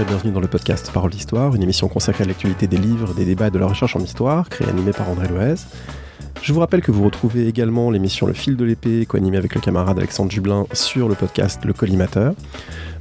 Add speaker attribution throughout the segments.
Speaker 1: et bienvenue dans le podcast Parole d'Histoire, une émission consacrée à l'actualité des livres, des débats et de la recherche en histoire, créée et animée par André Loez. Je vous rappelle que vous retrouvez également l'émission Le fil de l'épée, co-animée avec le camarade Alexandre Jublin sur le podcast Le Collimateur.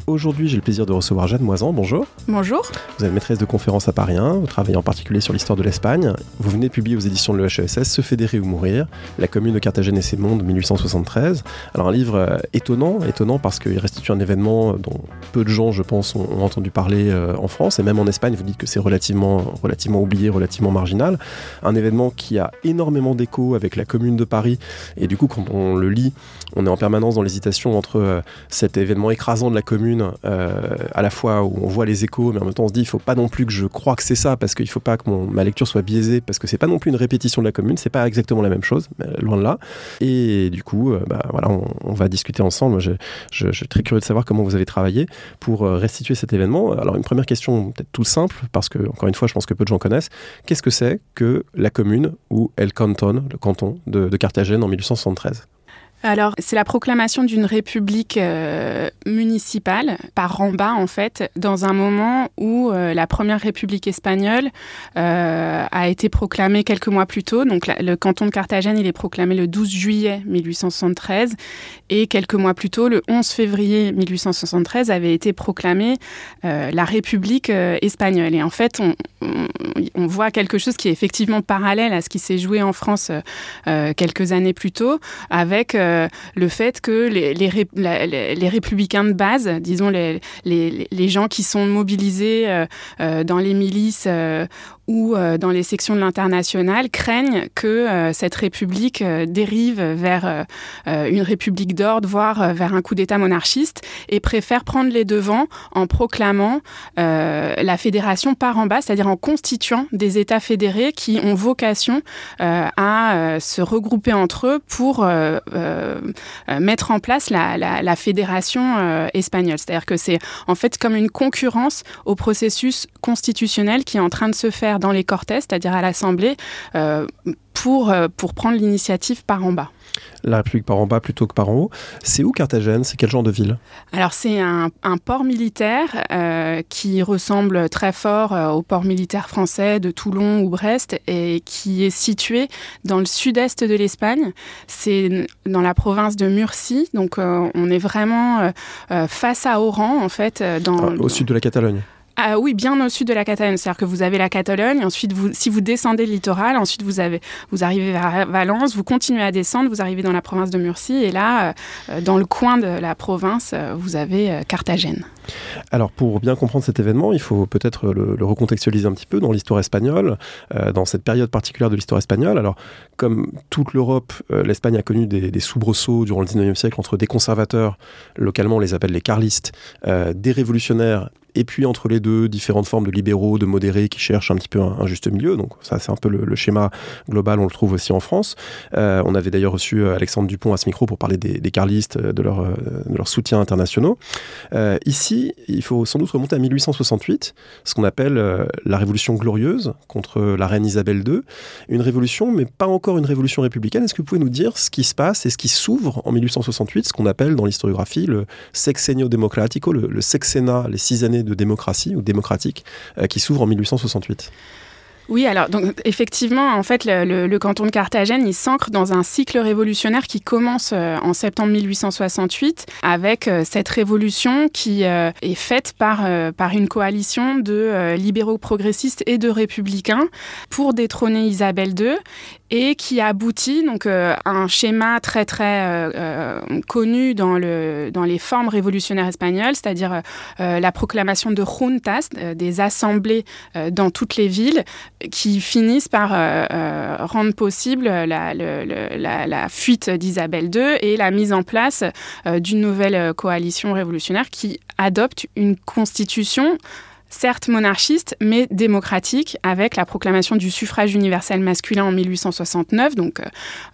Speaker 1: Aujourd'hui, j'ai le plaisir de recevoir Jeanne Moisan. Bonjour.
Speaker 2: Bonjour.
Speaker 1: Vous êtes maîtresse de conférences à Paris 1, vous travaillez en particulier sur l'histoire de l'Espagne. Vous venez de publier aux éditions de l'EHESS Se fédérer ou mourir, la commune de Carthagène et ses mondes 1873. Alors un livre euh, étonnant, étonnant parce qu'il restitue un événement dont peu de gens, je pense, ont, entendu parler euh, en France et même en Espagne. Vous dites que c'est relativement, relativement oublié, relativement marginal. Un événement qui a énormément d'écho avec la commune de Paris et du coup, quand on le lit, on est en permanence dans l'hésitation entre euh, cet événement écrasant de la commune euh, à la fois où on voit les échos, mais en même temps on se dit il faut pas non plus que je croie que c'est ça parce qu'il faut pas que ma lecture soit biaisée parce que c'est pas non plus une répétition de la commune, c'est pas exactement la même chose, loin de là. Et du coup, euh, bah, voilà, on, va discuter ensemble. je, suis très curieux de savoir comment vous avez travaillé pour euh, restituer cet événement. Alors une première question peut-être tout simple parce que encore une fois, je pense que peu de gens connaissent. Qu'est-ce que c'est que la commune ou El Canton, le canton de, de Carthagène en 1873
Speaker 2: alors, c'est la proclamation d'une république euh, municipale par Ramba, en fait, dans un moment où euh, la première république espagnole euh, a été proclamée quelques mois plus tôt. Donc, le canton de Carthagène, il est proclamé le 12 juillet 1873. Et quelques mois plus tôt, le 11 février 1873, avait été proclamée la république espagnole. Et en fait, on, voit quelque chose qui est effectivement parallèle à ce qui s'est joué en France quelques années plus tôt, avec euh, le fait que les, républicains de base, disons les, gens qui sont mobilisés euh, euh, dans les milices ou dans les sections de l'international, craignent que cette république dérive vers une république d'ordre, voire vers un coup d'État monarchiste, et préfèrent prendre les devants en proclamant la fédération par en bas, c'est-à-dire en constituant des États fédérés qui ont vocation à se regrouper entre eux pour mettre en place la, fédération euh, espagnole. C'est-à-dire que c'est en fait comme une concurrence au processus constitutionnel qui est en train de se faire dans les Cortes, c'est-à-dire à l'Assemblée, pour prendre l'initiative par en bas
Speaker 1: la République par en bas plutôt que par en haut. C'est où Carthagène? C'est quel genre de ville?
Speaker 2: Alors c'est un, port militaire euh, qui ressemble très fort euh, au port militaire français de Toulon ou Brest et qui est situé dans le sud-est de l'Espagne. C'est dans la province de Murcie, donc euh, on est vraiment face à Oran en fait. Dans,
Speaker 1: au sud de la Catalogne
Speaker 2: ah oui, bien au sud de la Catalogne. C'est-à-dire que vous avez la Catalogne, ensuite, si vous descendez le littoral, ensuite vous, arrivez vers Valence, vous continuez à descendre, vous arrivez dans la province de Murcie, et là, euh, dans le coin de la province, euh, vous avez euh, Carthagène.
Speaker 1: Alors, pour bien comprendre cet événement, il faut peut-être le, recontextualiser un petit peu dans l'histoire espagnole, dans cette période particulière de l'histoire espagnole. Alors, comme toute l'Europe, l'Espagne a connu des, des, soubresauts durant le 19e siècle entre des conservateurs, localement on les appelle les carlistes, des révolutionnaires et puis entre les deux, différentes formes de libéraux, de modérés qui cherchent un petit peu un, juste milieu. Donc ça, c'est un peu le, schéma global, on le trouve aussi en France. Euh, on avait d'ailleurs reçu euh, Alexandre Dupont à ce micro pour parler des, carlistes, euh, de leur, de leur soutien internationaux. ici, il faut sans doute remonter à 1868, ce qu'on appelle la Révolution glorieuse contre la reine Isabelle II. Une révolution, mais pas encore une révolution républicaine. Est-ce que vous pouvez nous dire ce qui se passe et ce qui s'ouvre en 1868, ce qu'on appelle dans l'historiographie le sexenio democratico, le, le sexennat, les six années de démocratie ou démocratique euh, qui s'ouvre en 1868.
Speaker 2: Oui, alors donc effectivement, en fait, le, canton de Carthagène, il s'ancre dans un cycle révolutionnaire qui commence euh, en septembre 1868 avec euh, cette révolution qui est faite par, par une coalition de libéraux progressistes et de républicains pour détrôner Isabelle II et qui aboutit donc euh, à un schéma très très euh, euh, connu dans le dans les formes révolutionnaires espagnoles, c'est-à-dire la proclamation de juntas, des assemblées dans toutes les villes, qui finissent par rendre possible la, la fuite d'Isabelle II et la mise en place d'une nouvelle coalition révolutionnaire qui adopte une constitution certes monarchiste, mais démocratique, avec la proclamation du suffrage universel masculin en 1869. Donc, euh,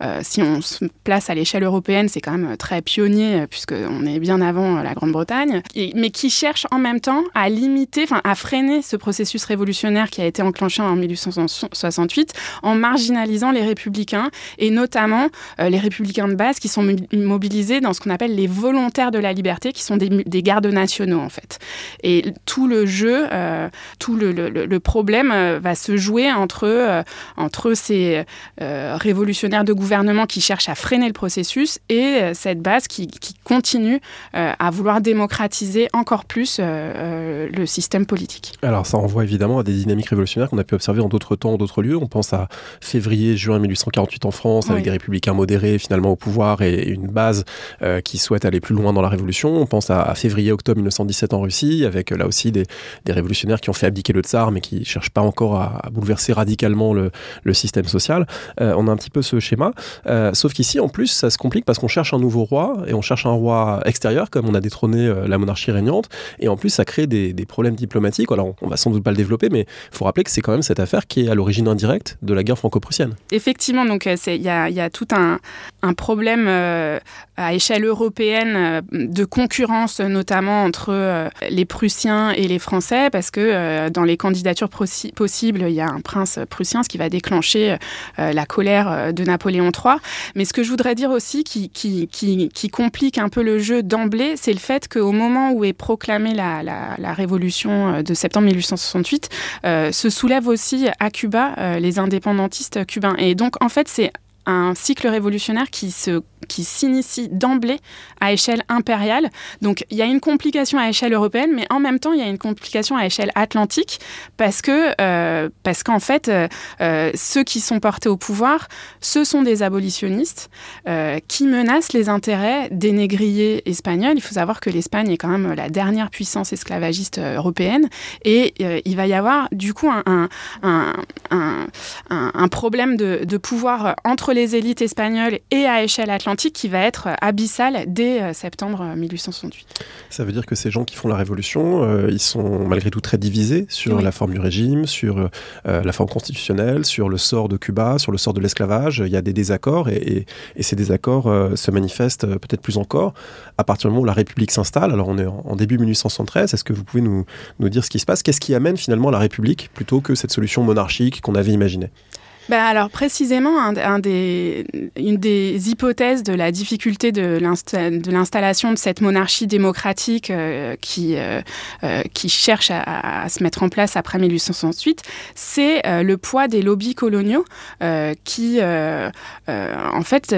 Speaker 2: euh, si on se place à l'échelle européenne, c'est quand même très pionnier, puisqu'on est bien avant la Grande-Bretagne, mais qui cherche en même temps à limiter, enfin, à freiner ce processus révolutionnaire qui a été enclenché en 1868 en marginalisant les républicains, et notamment les républicains de base qui sont mobilisés dans ce qu'on appelle les volontaires de la liberté, qui sont des, des gardes nationaux, en fait. Et tout le jeu euh, tout le, problème euh, va se jouer entre, euh, entre ces révolutionnaires de gouvernement qui cherchent à freiner le processus et cette base qui, continue à vouloir démocratiser encore plus le système politique.
Speaker 1: Alors ça renvoie évidemment à des dynamiques révolutionnaires qu'on a pu observer en d'autres temps, en d'autres lieux. On pense à février, juin 1848 en France, avec des républicains modérés finalement au pouvoir et une base qui souhaite aller plus loin dans la révolution. On pense à, février, octobre 1917 en Russie, avec là aussi des, des révolutionnaires qui ont fait abdiquer le tsar, mais qui ne cherchent pas encore à, bouleverser radicalement le, système social. Euh, on a un petit peu ce schéma. Euh, sauf qu'ici, en plus, ça se complique parce qu'on cherche un nouveau roi, et on cherche un roi extérieur, comme on a détrôné euh, la monarchie régnante. Et en plus, ça crée des, problèmes diplomatiques. Alors, on va sans doute pas le développer, mais il faut rappeler que c'est quand même cette affaire qui est à l'origine indirecte de la guerre franco-prussienne.
Speaker 2: Effectivement, donc il y, a, tout un, problème à échelle européenne de concurrence, notamment entre les Prussiens et les Français parce que euh, dans les candidatures possibles, il y a un prince prussien, ce qui va déclencher euh, la colère euh, de Napoléon III. Mais ce que je voudrais dire aussi, qui, complique un peu le jeu d'emblée, c'est le fait qu'au moment où est proclamée la, la, révolution de septembre 1868, se soulèvent aussi à Cuba les indépendantistes cubains. Et donc, en fait, c'est un cycle révolutionnaire qui se qui s'initie d'emblée à échelle impériale. Donc il y a une complication à échelle européenne, mais en même temps il y a une complication à échelle atlantique parce que euh, parce qu'en fait euh, euh, ceux qui sont portés au pouvoir, ce sont des abolitionnistes qui menacent les intérêts des négriers espagnols. Il faut savoir que l'Espagne est quand même la dernière puissance esclavagiste européenne et il va y avoir du coup un, un, problème de pouvoir entre les élites espagnoles et à échelle atlantique qui va être abyssal dès euh, septembre 1868.
Speaker 1: Ça veut dire que ces gens qui font la révolution, euh, ils sont malgré tout très divisés sur la forme du régime, sur euh, la forme constitutionnelle, sur le sort de Cuba, sur le sort de l'esclavage. Il y a des désaccords et, ces désaccords se manifestent peut-être plus encore à partir du moment où la République s'installe. Alors on est en, début 1873. Est-ce que vous pouvez nous, nous dire ce qui se passe? Qu'est-ce qui amène finalement la République plutôt que cette solution monarchique qu'on avait imaginée?
Speaker 2: Ben alors précisément, une des hypothèses de la difficulté de l'installation de cette monarchie démocratique euh, qui, euh, euh, qui cherche à, se mettre en place après 1868, c'est le poids des lobbies coloniaux qui, en fait,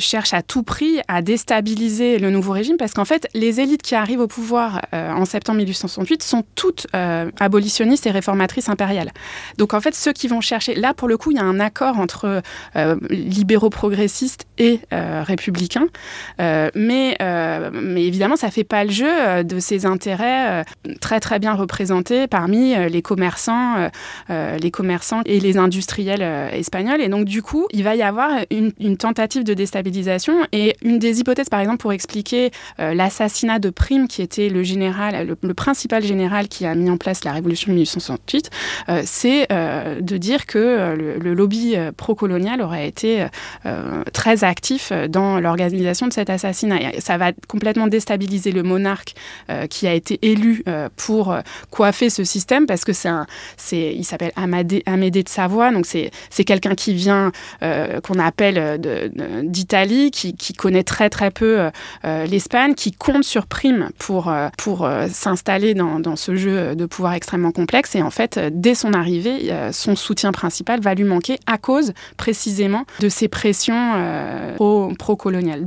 Speaker 2: cherchent à tout prix à déstabiliser le nouveau régime parce qu'en fait, les élites qui arrivent au pouvoir en septembre 1868 sont toutes abolitionnistes et réformatrices impériales. Donc en fait, ceux qui vont chercher, là pour le coup, il y a un accord entre euh, libéraux progressistes et euh, républicains. Euh, mais, mais évidemment, ça ne fait pas le jeu de ces intérêts très très bien représentés parmi les commerçants, les commerçants et les industriels espagnols. Et donc du coup, il va y avoir une, tentative de déstabilisation. Et une des hypothèses, par exemple, pour expliquer l'assassinat de Prime, qui était le général, le, principal général qui a mis en place la révolution de 1868, c'est de dire que le, le lobby euh, pro-colonial aurait été euh, euh, très actif dans l'organisation de cet assassinat. ça va complètement déstabiliser le monarque qui a été élu pour coiffer ce système parce que c'est un, c'est, il s'appelle Amadé, Amédée de Savoie, donc c'est, c'est quelqu'un qui vient, qu'on appelle d'Italie, qui, qui, connaît très très peu l'Espagne, qui compte sur Prime pour, pour s'installer dans, dans, ce jeu de pouvoir extrêmement complexe. Et en fait, dès son arrivée, son soutien principal va lui manquer à cause précisément de ces pressions euh, pro-coloniales.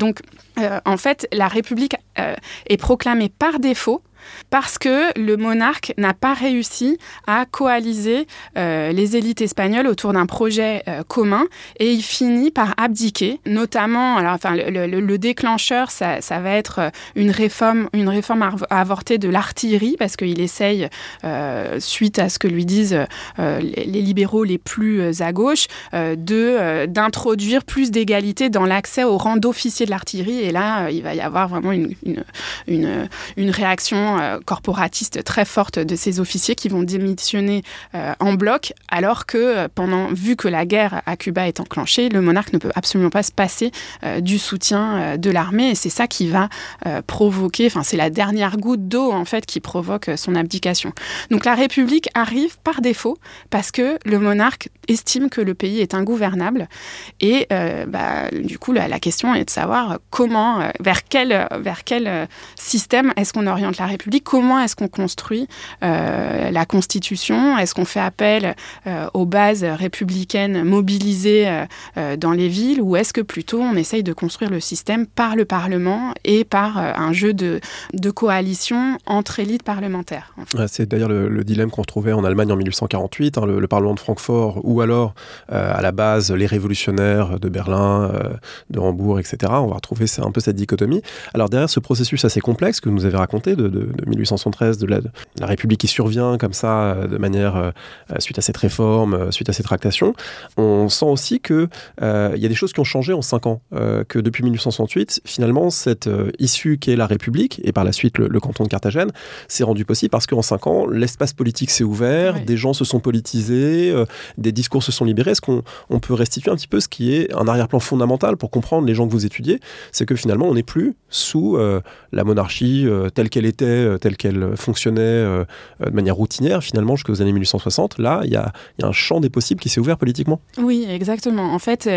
Speaker 2: Euh, en fait, la République euh, est proclamée par défaut parce que le monarque n'a pas réussi à coaliser euh, les élites espagnoles autour d'un projet commun et il finit par abdiquer, notamment, alors, enfin, le, déclencheur, ça, va être une réforme, une réforme avortée de l'artillerie parce qu'il essaye, suite à ce que lui disent les, libéraux les plus à gauche, d'introduire plus d'égalité dans l'accès au rang d'officier de l'artillerie et là, il va y avoir vraiment une, une, réaction vision corporatiste très forte de ces officiers qui vont démissionner en bloc, alors que pendant, vu que la guerre à Cuba est enclenchée, le monarque ne peut absolument pas se passer du soutien de l'armée, et c'est ça qui va provoquer, enfin c'est la dernière goutte d'eau en fait qui provoque son abdication. Donc la République arrive par défaut parce que le monarque estime que le pays est ingouvernable. Et euh, bah, du coup, la, question est de savoir comment, euh, vers quel, vers quel euh, système est-ce qu'on oriente la République, comment est-ce qu'on construit la Constitution, est-ce qu'on fait appel aux bases républicaines mobilisées dans les villes, ou est-ce que plutôt on essaye de construire le système par le Parlement et par un jeu de, de coalition entre élites parlementaires.
Speaker 1: C'est d'ailleurs le, dilemme qu'on retrouvait en Allemagne en 1848, hein, le, le, Parlement de Francfort, ou alors euh, à la base les révolutionnaires de Berlin, euh, de Hambourg, etc. On va retrouver un peu cette dichotomie. Alors derrière ce processus assez complexe que vous nous avez raconté de, 1873, de la, République qui survient comme ça euh, de manière suite à cette réforme, suite à ces tractations, on sent aussi que il y a des choses qui ont changé en cinq ans, que depuis 1868, finalement cette issue qui est la République et par la suite le, canton de Carthagène s'est rendu possible parce qu'en cinq ans l'espace politique s'est ouvert, des gens se sont politisés, des discours se sont libérés. Est-ce qu'on on peut restituer un petit peu ce qui est un arrière-plan fondamental pour comprendre les gens que vous étudiez C'est que finalement, on n'est plus sous euh, la monarchie euh, telle qu'elle était, euh, telle qu'elle fonctionnait de manière routinière, finalement, jusqu'aux années 1860. Là, il y a, un champ des possibles qui s'est ouvert politiquement.
Speaker 2: Oui, exactement. En fait,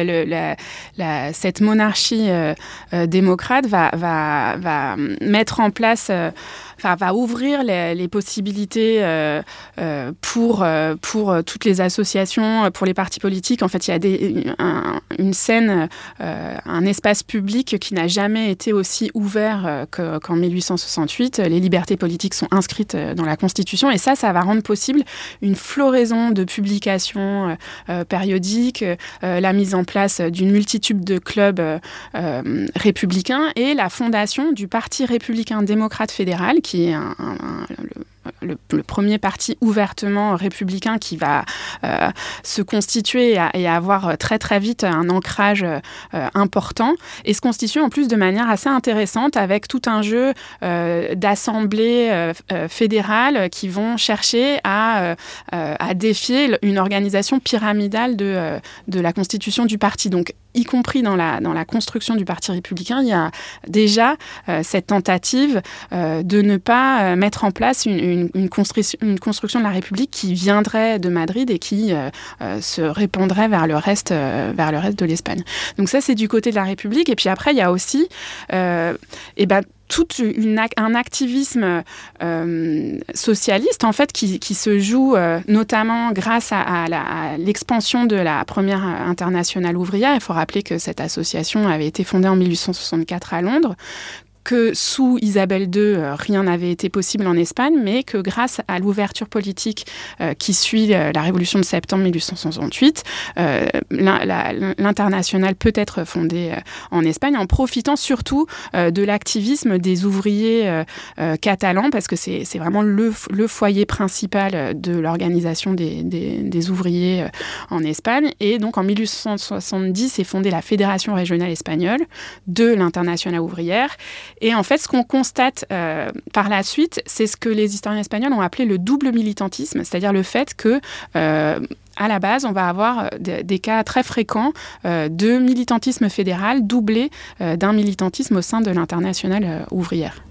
Speaker 2: cette monarchie démocrate va, mettre en place va ouvrir les, possibilités euh, euh, pour, euh, pour toutes les associations, pour les partis politiques. En fait, il y a une scène, un espace public qui n'a jamais été aussi ouvert qu'en 1868. Les libertés politiques sont inscrites dans la Constitution et ça, ça va rendre possible une floraison de publications périodiques, la mise en place d'une multitude de clubs républicains et la fondation du Parti républicain démocrate fédéral qui est un, premier parti ouvertement républicain qui va euh, se constituer et, avoir très très vite un ancrage euh, important et se constituer en plus de manière assez intéressante avec tout un jeu euh, d'assemblées fédérales qui vont chercher à, à, défier une organisation pyramidale de, de la constitution du parti. Donc y compris dans la, dans la construction du Parti républicain, il y a déjà cette tentative de ne pas mettre en place une, une, construction de la République qui viendrait de Madrid et qui euh, euh, se répandrait vers le reste, euh, vers le reste de l'Espagne. Donc ça, c'est du côté de la République. Et puis après, il y a aussi, et ben, tout une, un activisme socialiste en fait qui, qui se joue notamment grâce à, à l'expansion de la première internationale ouvrière. Il faut rappeler que cette association avait été fondée en 1864 à Londre, que sous Isabelle II, euh, rien n'avait été possible en Espagne, mais que grâce à l'ouverture politique euh, qui suit euh, la révolution de septembre 1868, l'international peut être fondé en Espagne en profitant surtout de l'activisme des ouvriers catalans, parce que c'est vraiment le, foyer principal de l'organisation des, des, ouvriers en Espagne. Et donc en 1870 est fondée la Fédération régionale espagnole de l'international ouvrière. Et en fait, ce qu'on constate euh, par la suite, c'est ce que les historiens espagnols ont appelé le double militantisme, c'est-à-dire le fait que euh, à la base, on va avoir euh, des cas très fréquents de militantisme fédéral doublé d'un militantisme au sein de l'internationale ouvrière.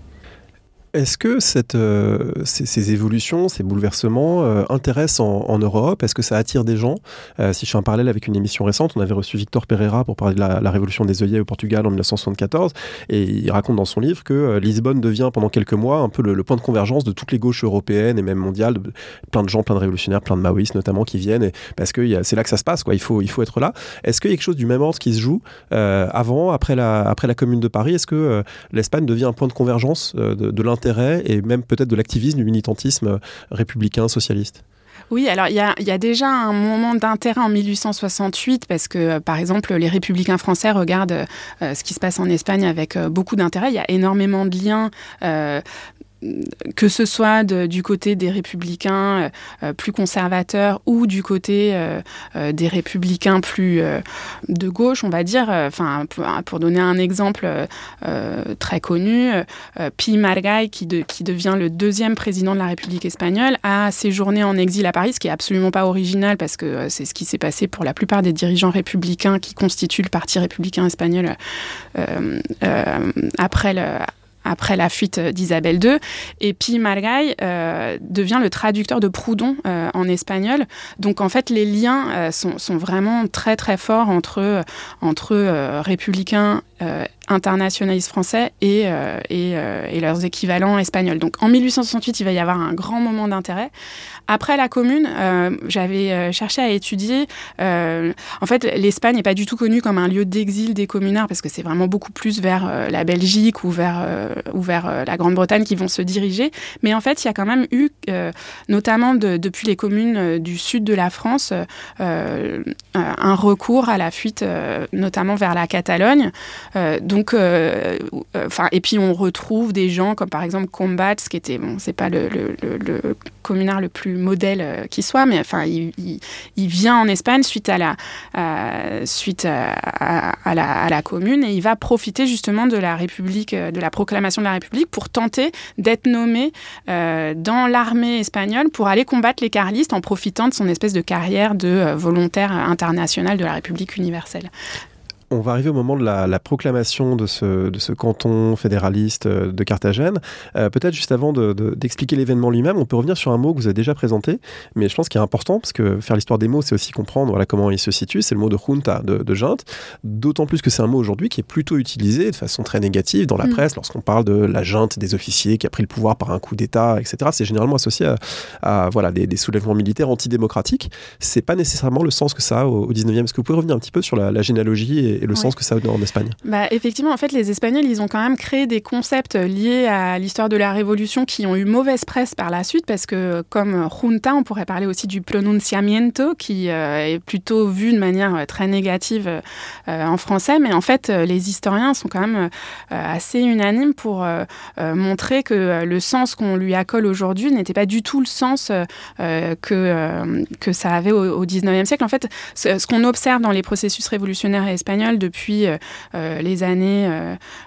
Speaker 1: Est-ce que euh, ces, évolutions, ces bouleversements euh, intéressent en, Europe? Est-ce que ça attire des gens? Euh, Si je fais un parallèle avec une émission récente, on avait reçu Victor Pereira pour parler de la, révolution des œillets au Portugal en 1974, et il raconte dans son livre que Lisbonne devient pendant quelques mois un peu le, point de convergence de toutes les gauches européennes et même mondiales, plein de gens, plein de révolutionnaires, plein de maoïstes notamment qui viennent, et, parce que c'est là que ça se passe. Il, faut, être là. Est-ce qu'il y a quelque chose du même ordre qui se joue avant, après la, Commune de Paris? Est-ce que l'Espagne devient un point de convergence de, de et même peut-être de l'activisme, du militantisme républicain, socialiste
Speaker 2: oui, alors il y a, déjà un moment d'intérêt en 1868 parce que, par exemple, les républicains français regardent euh, ce qui se passe en Espagne avec euh, beaucoup d'intérêt. Il y a énormément de liens. Euh, que ce soit du côté des républicains plus conservateurs ou du côté des républicains plus de gauche, on va dire. Enfin, pour, donner un exemple très connu, Pi Margay, qui, qui devient le deuxième président de la République espagnole, a séjourné en exil à Paris, ce qui est absolument pas original parce que c'est ce qui s'est passé pour la plupart des dirigeants républicains qui constituent le Parti républicain espagnol après le après la fuite d'Isabelle II. Et puis Margay euh, devient le traducteur de Proudhon euh, en espagnol. Donc en fait, les liens euh, sont, sont, vraiment très très forts entre, entre républicains internationalistes français et, et, et, leurs équivalents espagnols. Donc en 1868, il va y avoir un grand moment d'intérêt. Après la Commune, euh, j'avais euh, cherché à étudier. Euh, en fait, l'Espagne n'est pas du tout connue comme un lieu d'exil des communards parce que c'est vraiment beaucoup plus vers la Belgique ou vers, ou vers la Grande-Bretagne qui vont se diriger. Mais en fait, il y a quand même eu, notamment depuis les communes du sud de la France, un recours à la fuite, notamment vers la Catalogne. Donc, enfin, et puis on retrouve des gens comme par exemple Combats, qui était, bon, c'est pas le, le, le communard le plus modèle euh, qui soit, mais enfin, il, vient en Espagne suite à la, suite à, la, commune et il va profiter justement de la République, euh, de la proclamation de la République pour tenter d'être nommé euh, dans l'armée espagnole pour aller combattre les carlistes en profitant de son espèce de carrière de volontaire international de la République universelle.
Speaker 1: On va arriver au moment de la, proclamation de ce, de ce, canton fédéraliste euh, de Carthagène. Euh, peut-être juste avant d'expliquer l'événement lui-même, on peut revenir sur un mot que vous avez déjà présenté, mais je pense qu'il est important parce que faire l'histoire des mots, c'est aussi comprendre voilà, comment il se situe. C'est le mot de junta, de, de junte. D'autant plus que c'est un mot aujourd'hui qui est plutôt utilisé de façon très négative dans la mm. presse lorsqu'on parle de la junte des officiers qui a pris le pouvoir par un coup d'État, etc. C'est généralement associé à, voilà, des, soulèvements militaires antidémocratiques. C'est pas nécessairement le sens que ça a au, 19e. Est-ce que vous pouvez revenir un petit peu sur la, la généalogie et, et le sens que ça a en Espagne.
Speaker 2: Bah, Effectivement, en fait, les Espagnols, ils ont quand même créé des concepts liés à l'histoire de la Révolution qui ont eu mauvaise presse par la suite, parce que comme junta, on pourrait parler aussi du pronunciamiento, qui euh, est plutôt vu de manière euh, très négative euh, en français, mais en fait, les historiens sont quand même assez unanimes pour montrer que le sens qu'on lui accole aujourd'hui n'était pas du tout le sens que, que ça avait au, au 19e siècle. En fait, ce qu'on observe dans les processus révolutionnaires espagnols depuis euh, euh, les années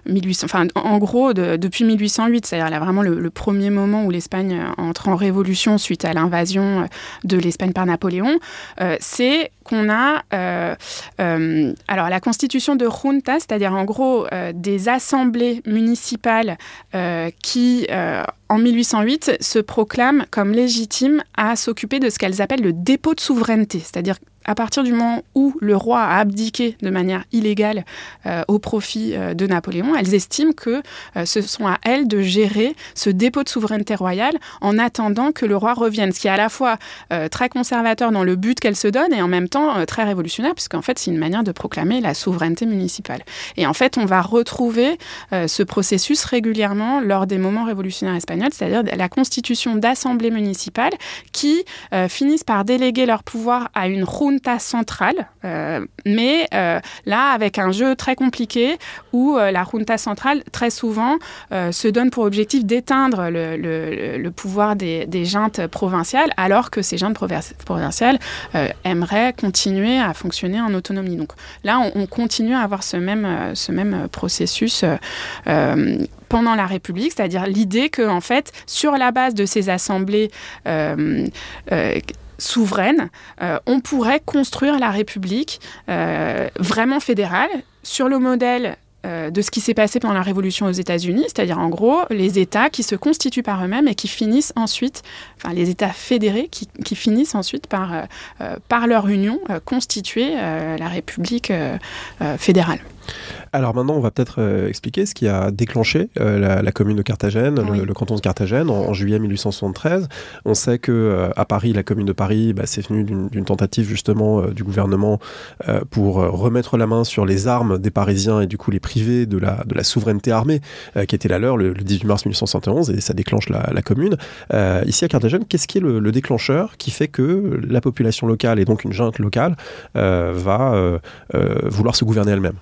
Speaker 2: 1800, euh, en gros depuis 1808, c'est-à-dire vraiment le, premier moment où l'Espagne entre en révolution suite à l'invasion de l'Espagne par Napoléon, c'est qu'on a alors la constitution de junta, c'est-à-dire en gros des assemblées municipales qui en 1808 se proclament comme légitimes à s'occuper de ce qu'elles appellent le dépôt de souveraineté, c'est-à-dire à partir du moment où le roi a abdiqué de manière illégale euh, au profit euh, de Napoléon, elles estiment que euh, ce sont à elles de gérer ce dépôt de souveraineté royale en attendant que le roi revienne, ce qui est à la fois très conservateur dans le but qu'elle se donne et en même temps très révolutionnaire, puisqu'en fait c'est une manière de proclamer la souveraineté municipale. Et en fait on va retrouver ce processus régulièrement lors des moments révolutionnaires espagnols, c'est-à-dire la constitution d'assemblées municipales qui finissent par déléguer leur pouvoir à une junta centrale, euh, mais euh, là avec un jeu très compliqué où euh, la junta centrale très souvent se donne pour objectif d'éteindre le, pouvoir des, des, juntes provinciales, alors que ces juntes provinciales aimeraient continuer à fonctionner en autonomie. Donc là, on, continue à avoir ce même, ce même processus pendant la République, c'est-à-dire l'idée que, en fait, sur la base de ces assemblées souveraine, euh, on pourrait construire la République euh, vraiment fédérale sur le modèle euh, de ce qui s'est passé pendant la Révolution aux États-Unis, c'est-à-dire en gros les États qui se constituent par eux-mêmes et qui finissent ensuite, enfin les États fédérés qui, finissent ensuite par, par leur union constituer la République fédérale.
Speaker 1: Alors maintenant, on va peut-être euh, expliquer ce qui a déclenché euh, la, commune de Carthagène, le, canton de Carthagène, en, juillet 1873. On sait que euh, à Paris, la commune de Paris, bah, c'est venu d'une tentative justement du gouvernement pour remettre la main sur les armes des Parisiens et du coup les priver de la, de la souveraineté armée qui était la leur le, 18 mars 1871 et ça déclenche la, commune. ici à Carthagène, qu'est-ce qui est le, le, déclencheur qui fait que la population locale et donc une junte locale va vouloir se gouverner elle-même?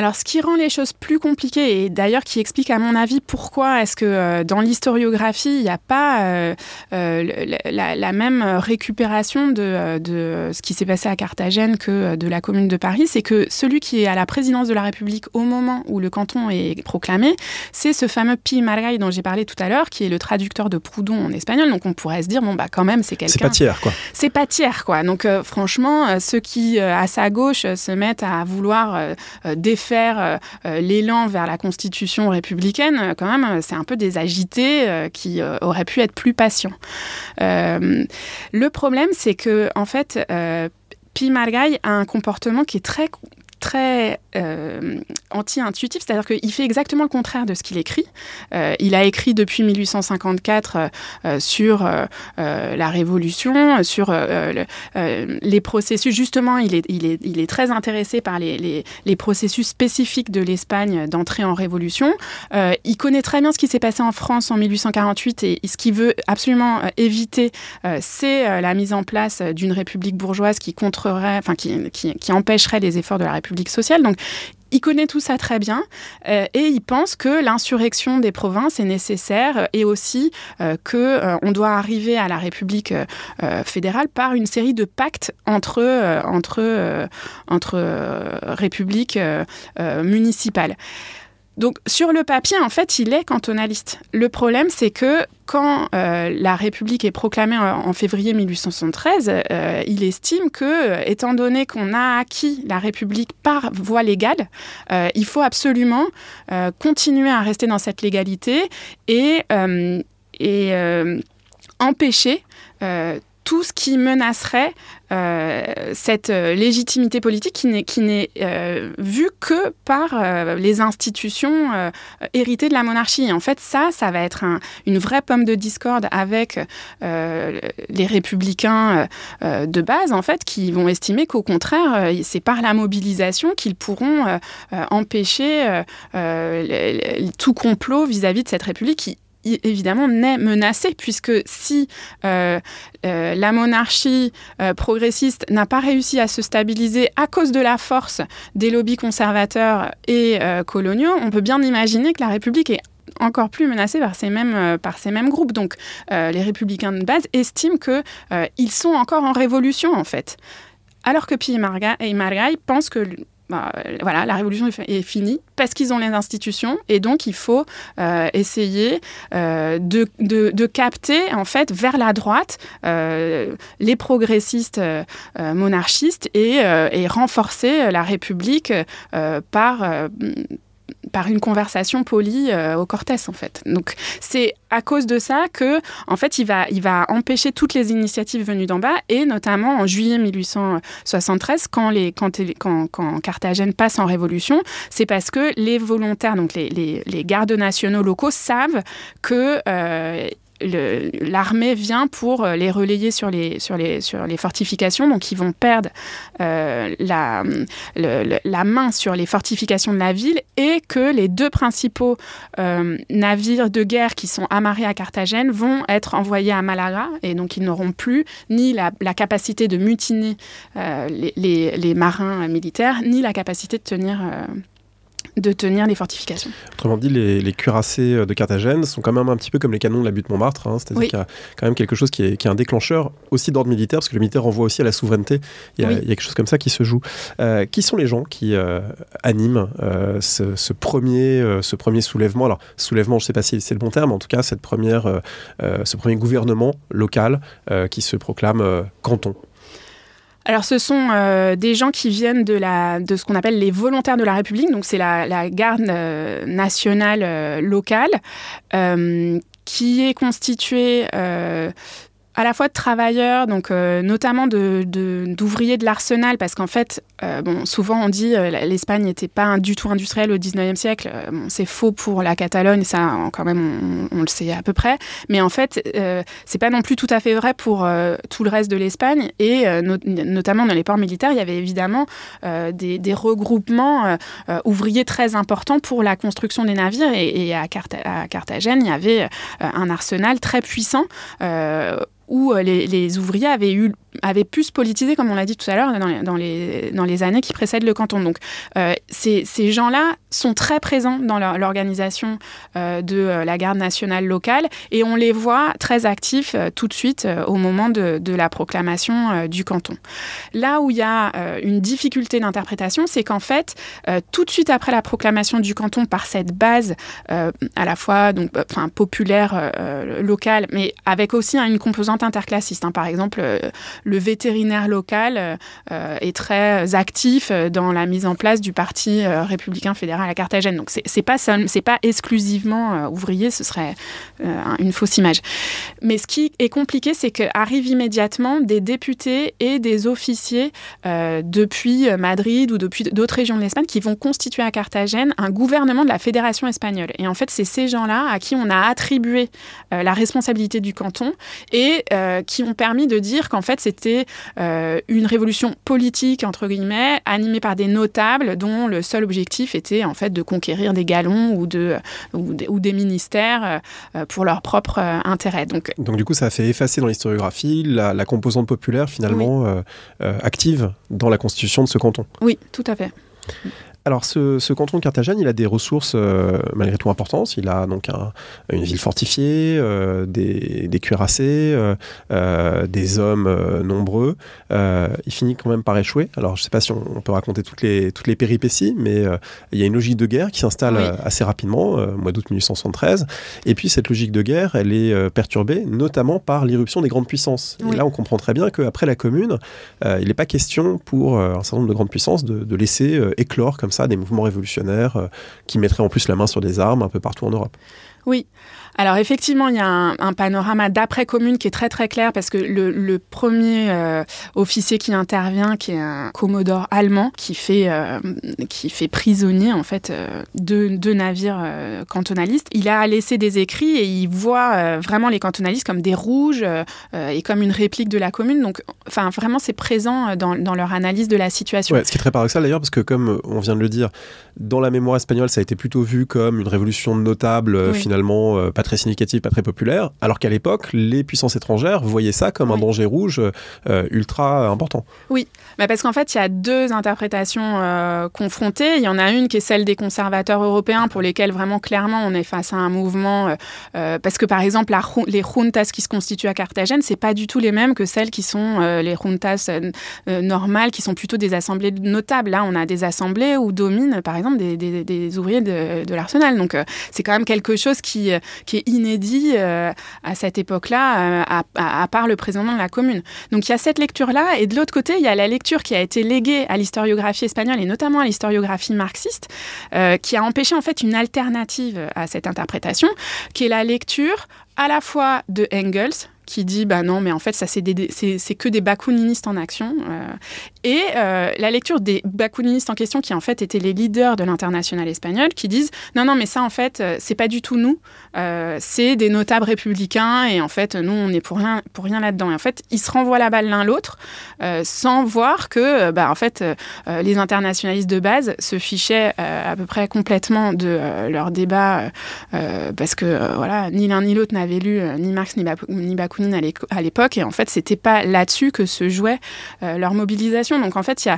Speaker 2: Alors, ce qui rend les choses plus compliquées, et d'ailleurs qui explique, à mon avis, pourquoi est-ce que euh, dans l'historiographie, il n'y a pas euh, euh, la, même récupération de, de ce qui s'est passé à Carthagène que de la Commune de Paris, c'est que celui qui est à la présidence de la République au moment où le canton est proclamé, c'est ce fameux Pi Margall dont j'ai parlé tout à l'heure, qui est le traducteur de Proudhon en espagnol. Donc, on pourrait se dire, bon, bah, quand même, c'est quelqu'un.
Speaker 1: C'est pas tiers, quoi.
Speaker 2: C'est pas tiers, quoi. Donc, franchement, ceux qui, à sa gauche, se mettent à vouloir défendre euh, euh, l'élan vers la constitution républicaine, euh, quand même, c'est un peu des agités qui auraient pu être plus patients. le problème, c'est que, en fait, Pi a un comportement qui est très très euh, anti-intuitif, c'est-à-dire qu'il fait exactement le contraire de ce qu'il écrit. Euh, il a écrit depuis 1854 euh, sur la Révolution, sur les processus. Justement, il est, très intéressé par les, processus spécifiques de l'Espagne d'entrée en Révolution. il connaît très bien ce qui s'est passé en France en 1848 et ce qu'il veut absolument éviter, c'est la mise en place d'une république bourgeoise qui contrerait, enfin qui empêcherait les efforts de la République Donc, il connaît tout ça très bien euh, et il pense que l'insurrection des provinces est nécessaire et aussi euh, que euh, on doit arriver à la République fédérale par une série de pactes entre entre républiques municipales. Donc sur le papier, en fait, il est cantonaliste. Le problème, c'est que quand euh, la République est proclamée en, février 1873, euh, il estime que, euh, étant donné qu'on a acquis la République par voie légale, il faut absolument continuer à rester dans cette légalité et, et empêcher tout ce qui menacerait euh, cette euh, légitimité politique qui n'est, euh, vue que par les institutions héritées de la monarchie. en fait, ça, ça va être une vraie pomme de discorde avec les républicains de base, en fait, qui vont estimer qu'au contraire, c'est par la mobilisation qu'ils pourront empêcher tout complot vis-à-vis de cette république qui évidemment menacée puisque si euh, euh, la monarchie euh, progressiste n'a pas réussi à se stabiliser à cause de la force des lobbies conservateurs et coloniaux, on peut bien imaginer que la République est encore plus menacée par ces mêmes, par ces mêmes groupes. Donc les républicains de base estiment qu'ils sont encore en révolution en fait. Alors que Pi et Margaille pensent que bah, voilà, la révolution est, finie parce qu'ils ont les institutions et donc il faut euh, essayer euh, de, capter en fait vers la droite euh, les progressistes monarchistes et, renforcer la République par par une conversation polie euh, au Cortès en fait. Donc c'est à cause de ça que en fait il va il va empêcher toutes les initiatives venues d'en bas et notamment en juillet 1873 quand les quand, quand, quand passe en révolution, c'est parce que les volontaires donc les, les, les gardes nationaux locaux savent que euh, l'armée vient pour euh, les relayer sur les, sur les, sur les fortifications, donc ils vont perdre euh, la, la main sur les fortifications de la ville et que les deux principaux euh, navires de guerre qui sont amarrés à Carthagène vont être envoyés à Malaga et donc ils n'auront plus ni la, capacité de mutiner les, les, les, marins militaires ni la capacité de tenir de tenir les fortifications.
Speaker 1: Autrement dit, les, cuirassés euh, de Carthagène sont quand même un petit peu comme les canons de la butte Montmartre, hein. c'est-à-dire qu'il y a quand même quelque chose qui est, un déclencheur aussi d'ordre militaire, parce que le militaire renvoie aussi à la souveraineté, il y a, quelque chose comme ça qui se joue. Euh, qui sont les gens qui euh, animent ce, premier, ce premier soulèvement? Alors, soulèvement, je ne sais pas si c'est le bon terme, en tout cas, cette première, ce premier gouvernement local qui se proclame canton
Speaker 2: alors, ce sont euh, des gens qui viennent de, la, de ce qu'on appelle les volontaires de la République, donc c'est la, garde euh, nationale euh, locale, qui est constituée à la fois de travailleurs, donc euh, notamment d'ouvriers de, d'ouvriers de, l'arsenal, parce qu'en fait, euh, bon, souvent on dit euh, l'Espagne n'était pas du tout industrielle au 19e siècle. Bon, c'est faux pour la Catalogne, ça quand même on, le sait à peu près. Mais en fait, c'est pas non plus tout à fait vrai pour tout le reste de l'Espagne. Et notamment dans les ports militaires, il y avait évidemment des, regroupements ouvriers très importants pour la construction des navires. Et, à, à, Carthagène, il y avait un arsenal très puissant où euh, les, ouvriers avaient eu avait pu se politiser, comme on l'a dit tout à l'heure, dans, les, années qui précèdent le canton. Donc, ces, ces gens-là sont très présents dans l'organisation de la garde nationale locale et on les voit très actifs tout de suite au moment de, la proclamation du canton. Là où il y a une difficulté d'interprétation, c'est qu'en fait, tout de suite après la proclamation du canton par cette base à la fois donc, populaire locale, mais avec aussi une composante interclassiste. Hein. Par exemple, euh, le vétérinaire local euh, euh, est très actif dans la mise en place du Parti républicain fédéral à Carthagène. Donc, c'est pas, c'est pas exclusivement ouvrier, ce serait une fausse image. Mais ce qui est compliqué, c'est qu'arrivent immédiatement des députés et des officiers depuis Madrid ou depuis d'autres régions de l'Espagne qui vont constituer à Carthagène un gouvernement de la Fédération espagnole. Et en fait, c'est ces gens-là à qui on a attribué la responsabilité du canton et euh, qui ont permis de dire qu'en fait c'était euh, une révolution politique entre guillemets animée par des notables dont le seul objectif était en fait de conquérir des galons ou de ou, des ministères euh, pour leur propre intérêt.
Speaker 1: Donc, donc du coup ça a fait effacer dans l'historiographie la, composante populaire finalement active dans la constitution de ce canton.
Speaker 2: Oui, tout à fait.
Speaker 1: Alors, ce, canton de Carthagène, il a des ressources euh, malgré tout importantes. Il a donc une ville fortifiée, euh, des, cuirassés, euh, des hommes nombreux. il finit quand même par échouer. Alors, je ne sais pas si on, peut raconter toutes les, toutes les péripéties, mais il y a une logique de guerre qui s'installe assez rapidement, au mois d'août 1873. Et puis, cette logique de guerre, elle est perturbée notamment par l'irruption des grandes puissances. Et là, on comprend très bien qu'après la Commune, il n'est pas question pour un certain nombre de grandes puissances de, de laisser éclore comme des mouvements révolutionnaires euh, qui mettraient en plus la main sur des armes un peu partout en Europe.
Speaker 2: Oui. Alors effectivement, il y a un, panorama d'après-commune qui est très très clair parce que le, premier euh, officier qui intervient, qui est un commodore allemand, qui fait, euh, qui fait prisonnier en fait deux, deux, navires cantonalistes, il a laissé des écrits et il voit vraiment les cantonalistes comme des rouges et comme une réplique de la commune. Donc, enfin vraiment, c'est présent dans, dans, leur analyse de la situation.
Speaker 1: ce qui est très paradoxal d'ailleurs parce que comme on vient de le dire, dans la mémoire espagnole, ça a été plutôt vu comme une révolution de notables finalement pas très significative, pas très populaire, alors qu'à l'époque, les puissances étrangères voyaient ça comme un danger rouge euh, ultra important.
Speaker 2: Oui, bah parce qu'en fait, il y a deux interprétations euh, confrontées. Il y en a une qui est celle des conservateurs européens, pour lesquels vraiment clairement on est face à un mouvement, euh, parce que par exemple, la, les juntas qui se constituent à Carthagène, c'est pas du tout les mêmes que celles qui sont les juntas normales, qui sont plutôt des assemblées notables. Là, on a des assemblées où dominent, par exemple, des, des, ouvriers de, de l'arsenal. Donc, c'est quand même quelque chose qui, qui est inédit euh, à cette époque-là, euh, à, part le président de la commune. Donc il y a cette lecture-là, et de l'autre côté, il y a la lecture qui a été léguée à l'historiographie espagnole, et notamment à l'historiographie marxiste, euh, qui a empêché en fait une alternative à cette interprétation, qui est la lecture à la fois de Engels, qui dit bah non mais en fait ça c'est que des bakouninistes en action et euh, la lecture des bakouninistes en question qui en fait étaient les leaders de l'international espagnol qui disent non non mais ça en fait euh, c'est pas du tout nous c'est des notables républicains et en fait nous on est pour rien pour rien là-dedans et en fait ils se renvoient la balle l'un l'autre sans voir que bah en fait les internationalistes de base se fichaient à peu près complètement de leur débat parce que voilà ni l'un ni l'autre n'avait lu ni Marx ni, ni Bakounine à l'époque. Et en fait, c'était pas là-dessus que se jouait euh, leur mobilisation. Donc en fait, il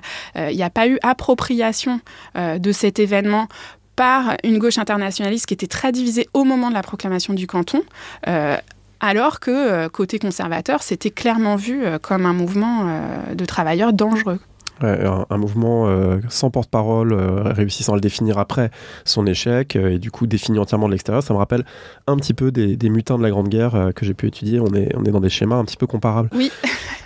Speaker 2: n'y a, a, pas eu appropriation euh, de cet événement par une gauche internationaliste qui était très divisée au moment de la proclamation du canton. Euh, alors que côté conservateur, c'était clairement vu comme un mouvement de travailleurs dangereux
Speaker 1: un, mouvement euh, sans porte-parole, euh, réussissant à le définir après son échec, euh, et du coup défini entièrement de l'extérieur. Ça me rappelle un petit peu des, des mutins de la Grande Guerre que j'ai pu étudier. On est, on est dans des schémas un petit peu comparables.
Speaker 2: Oui.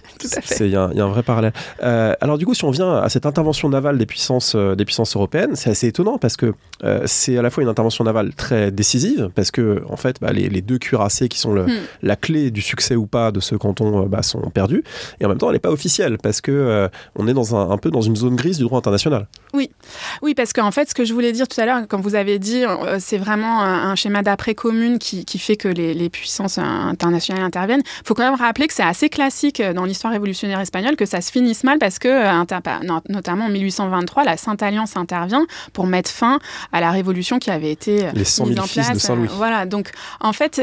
Speaker 1: Il y, a un vrai parallèle. Euh, alors du coup, si on vient à cette intervention navale des puissances, euh, des puissances européennes, c'est assez étonnant parce que euh, c'est à la fois une intervention navale très décisive, parce que en fait, bah, les, deux cuirassés qui sont le, hmm. la clé du succès ou pas de ce canton bah, sont perdus, et en même temps, elle n'est pas officielle parce que on est dans un, un, peu dans une zone grise du droit international.
Speaker 2: Oui, oui, parce qu'en fait, ce que je voulais dire tout à l'heure, comme vous avez dit, c'est vraiment un, schéma d'après-commune qui, qui, fait que les, les puissances internationales interviennent. Il faut quand même rappeler que c'est assez classique dans l'histoire révolutionnaire espagnol que ça se finisse mal parce que, notamment en 1823, la Sainte Alliance intervient pour mettre fin à la révolution qui avait été
Speaker 1: Les 100 000
Speaker 2: mise en
Speaker 1: fils
Speaker 2: place.
Speaker 1: de Saint-Louis.
Speaker 2: Voilà, donc en fait,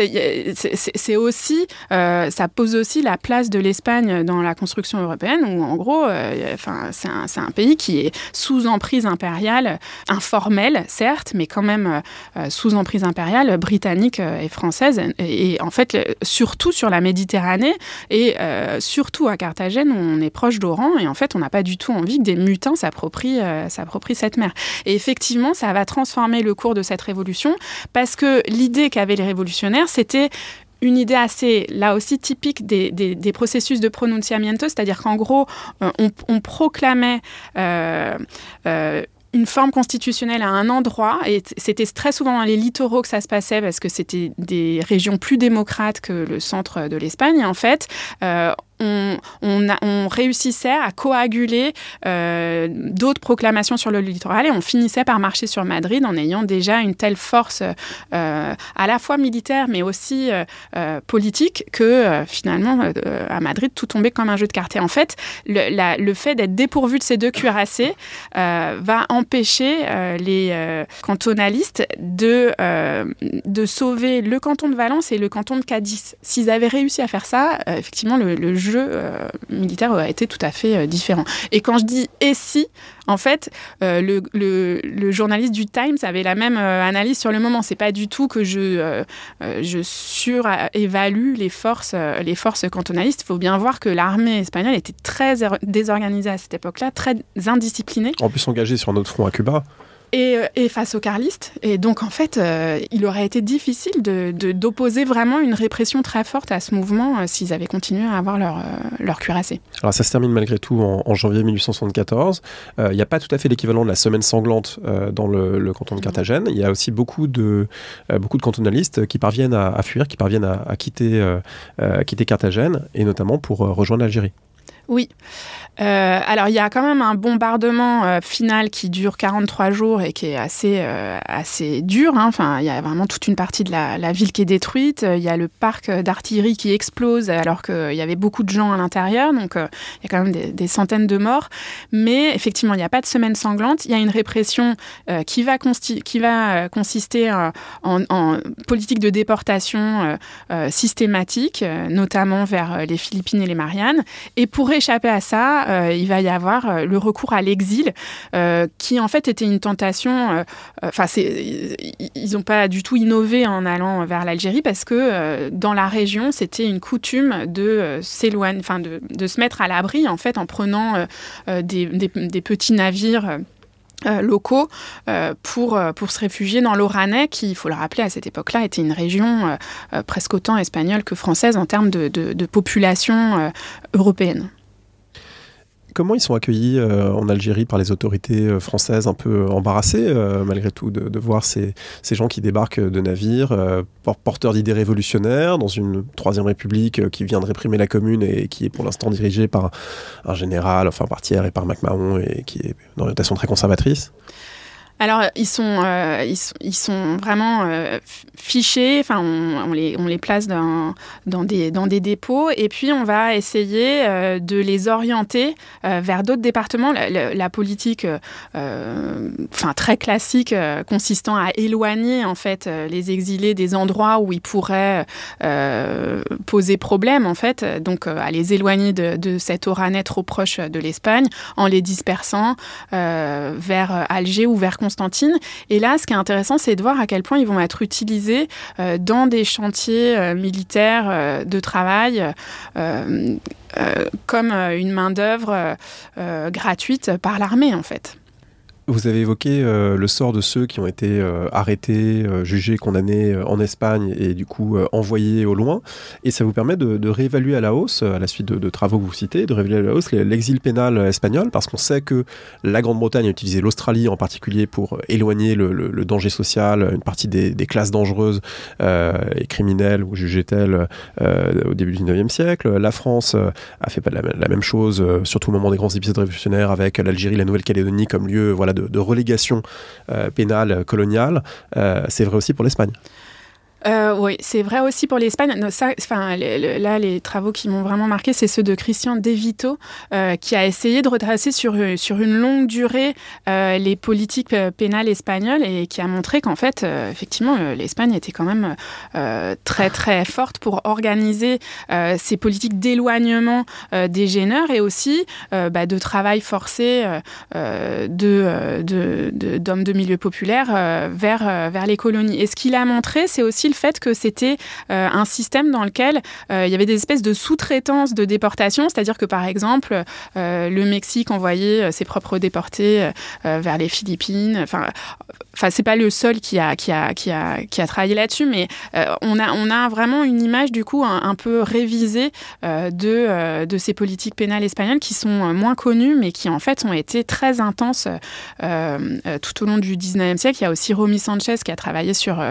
Speaker 2: c'est aussi, ça pose aussi la place de l'Espagne dans la construction européenne où en gros, enfin, c'est un, un, pays qui est sous emprise impériale, informelle certes, mais quand même sous emprise impériale britannique et française. Et, et en fait, surtout sur la Méditerranée et euh, surtout à Carthagène on est proche d'Oran et en fait on n'a pas du tout envie que des mutins s'approprient euh, cette mer. Et effectivement, ça va transformer le cours de cette révolution parce que l'idée qu'avaient les révolutionnaires, c'était une idée assez, là aussi, typique des, des, processus de pronunciamiento, c'est-à-dire qu'en gros, euh, on, proclamait euh, euh, une forme constitutionnelle à un endroit, et c'était très souvent dans les littoraux que ça se passait, parce que c'était des régions plus démocrates que le centre de l'Espagne, en fait, on, réussissait à coaguler euh, d'autres proclamations sur le littoral et on finissait par marcher sur Madrid en ayant déjà une telle force euh, à la fois militaire mais aussi euh, politique que finalement à Madrid tout tombait comme un jeu de cartes. Et en fait, le, fait d'être dépourvu de ces deux cuirassés va empêcher les cantonalistes de, de sauver le canton de Valence et le canton de Cadiz. S'ils avaient réussi à faire ça, effectivement, le, le jeu euh, militaire a été tout à fait euh, différent. Et quand je dis et si, en fait, euh, le, journaliste du Times avait la même analyse sur le moment. C'est pas du tout que je, je surévalue les forces, les forces cantonalistes. Il faut bien voir que l'armée espagnole était très désorganisée à cette époque-là, très indisciplinée.
Speaker 1: En plus engagée sur notre front à Cuba
Speaker 2: et, et, face aux carlistes. Et donc, en fait, euh, il aurait été difficile d'opposer de, de, vraiment une répression très forte à ce mouvement euh, s'ils avaient continué à avoir leur, euh, leur cuirassé.
Speaker 1: Alors, ça se termine malgré tout en, en janvier 1874. Il n'y a pas tout à fait l'équivalent de la semaine sanglante dans le, le, canton de Carthagène. Il y a aussi beaucoup de, beaucoup de cantonalistes qui parviennent à, à fuir, qui parviennent à, à quitter, quitter Carthagène, et notamment pour rejoindre l'Algérie.
Speaker 2: Oui. Euh, alors, il y a quand même un bombardement euh, final qui dure 43 jours et qui est assez, euh, assez dur. Hein. Enfin, il y a vraiment toute une partie de la, ville qui est détruite. Il y a le parc d'artillerie qui explose alors qu'il y avait beaucoup de gens à l'intérieur. Donc, il y a quand même des, des, centaines de morts. Mais effectivement, il n'y a pas de semaine sanglante. Il y a une répression qui va, qui va consister en, en, politique de déportation systématique, notamment vers les Philippines et les Mariannes. Et pour échapper à ça, euh, il va y avoir euh, le recours à l'exil, euh, qui en fait était une tentation. Enfin, ils n'ont pas du tout innové en allant vers l'Algérie parce que dans la région, c'était une coutume de s'éloigner, enfin de, se mettre à l'abri en fait en prenant des, petits navires. Euh, locaux euh, pour, pour se réfugier dans l'Oranais, qui, il faut le rappeler, à cette époque-là, était une région euh, presque autant espagnole que française en termes de population européenne.
Speaker 1: Comment ils sont accueillis euh, en Algérie par les autorités euh, françaises un peu embarrassées, euh, malgré tout, de, voir ces, gens qui débarquent de navires, porteurs d'idées révolutionnaires, dans une troisième république qui vient de réprimer la commune et qui est pour l'instant dirigée par un général, enfin par Thiers et par MacMahon, et qui est d'orientation très conservatrice?
Speaker 2: Alors, ils sont, euh, ils, sont vraiment euh, fichés, enfin, on, les, on les place dans, dans, des, dans des dépôts, et puis on va essayer euh, de les orienter euh, vers d'autres départements. La, politique, euh, enfin, très classique, consistant à éloigner, en fait, les exilés des endroits où ils pourraient poser problème, en fait, donc à les éloigner de, de cet Oranais trop proche de l'Espagne, en les dispersant vers Alger ou vers Et là, ce qui est intéressant, c'est de voir à quel point ils vont être utilisés euh, dans des chantiers euh, militaires euh, de travail comme une main-d'œuvre gratuite par l'armée, en fait.
Speaker 1: Vous avez évoqué euh, le sort de ceux qui ont été euh, arrêtés, euh, jugés, condamnés en Espagne et du coup envoyés au loin. Et ça vous permet de, réévaluer à la hausse, à la suite de, travaux que vous citez, de réévaluer à la hausse l'exil pénal espagnol, parce qu'on sait que la Grande-Bretagne a utilisé l'Australie en particulier pour éloigner le, danger social, une partie des, classes dangereuses et criminelles ou jugées-elles au début du 19e siècle. La France a fait pas la, la même chose, surtout au moment des grands épisodes révolutionnaires, avec l'Algérie, la Nouvelle-Calédonie comme lieu voilà, de, relégation euh, pénale coloniale, euh, c'est vrai aussi pour l'Espagne.
Speaker 2: Euh, oui, c'est vrai aussi pour l'Espagne. Enfin, là, les travaux qui m'ont vraiment marqué, c'est ceux de Christian De Vito, euh, qui a essayé de retracer sur, sur une longue durée euh, les politiques pénales espagnoles et qui a montré qu'en fait, effectivement, l'Espagne était quand même très très forte pour organiser ces politiques d'éloignement des gêneurs et aussi bah, de travail forcé de, d'hommes de, de milieu populaire vers, vers les colonies. Et ce qu'il a montré, c'est aussi le fait que c'était euh, un système dans lequel euh, il y avait des espèces de sous-traitance de déportation, c'est-à-dire que par exemple, euh, le Mexique envoyait ses propres déportés vers les Philippines. Enfin, enfin, c'est pas le seul qui a qui a qui a qui a travaillé là-dessus, mais on a on a vraiment une image du coup un, peu révisée de de ces politiques pénales espagnoles qui sont moins connues, mais qui en fait ont été très intenses tout au long du 19e siècle. Il y a aussi Romy Sanchez qui a travaillé sur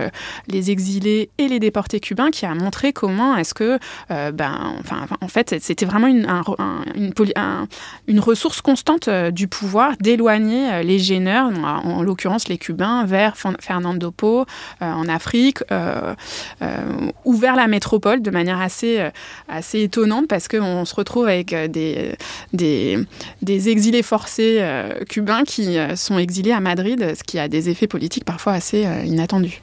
Speaker 2: les exilés et les déportés cubains qui a montré comment est-ce que, euh, ben, enfin, en fait, c'était vraiment une, une, ressource constante euh, du pouvoir d'éloigner euh, les gêneurs, en, l'occurrence les Cubains, vers Fernando Po en Afrique ou vers la métropole de manière assez, étonnante parce qu'on se retrouve avec des, des, des exilés forcés cubains qui sont exilés à Madrid, ce qui a des effets politiques parfois assez inattendus.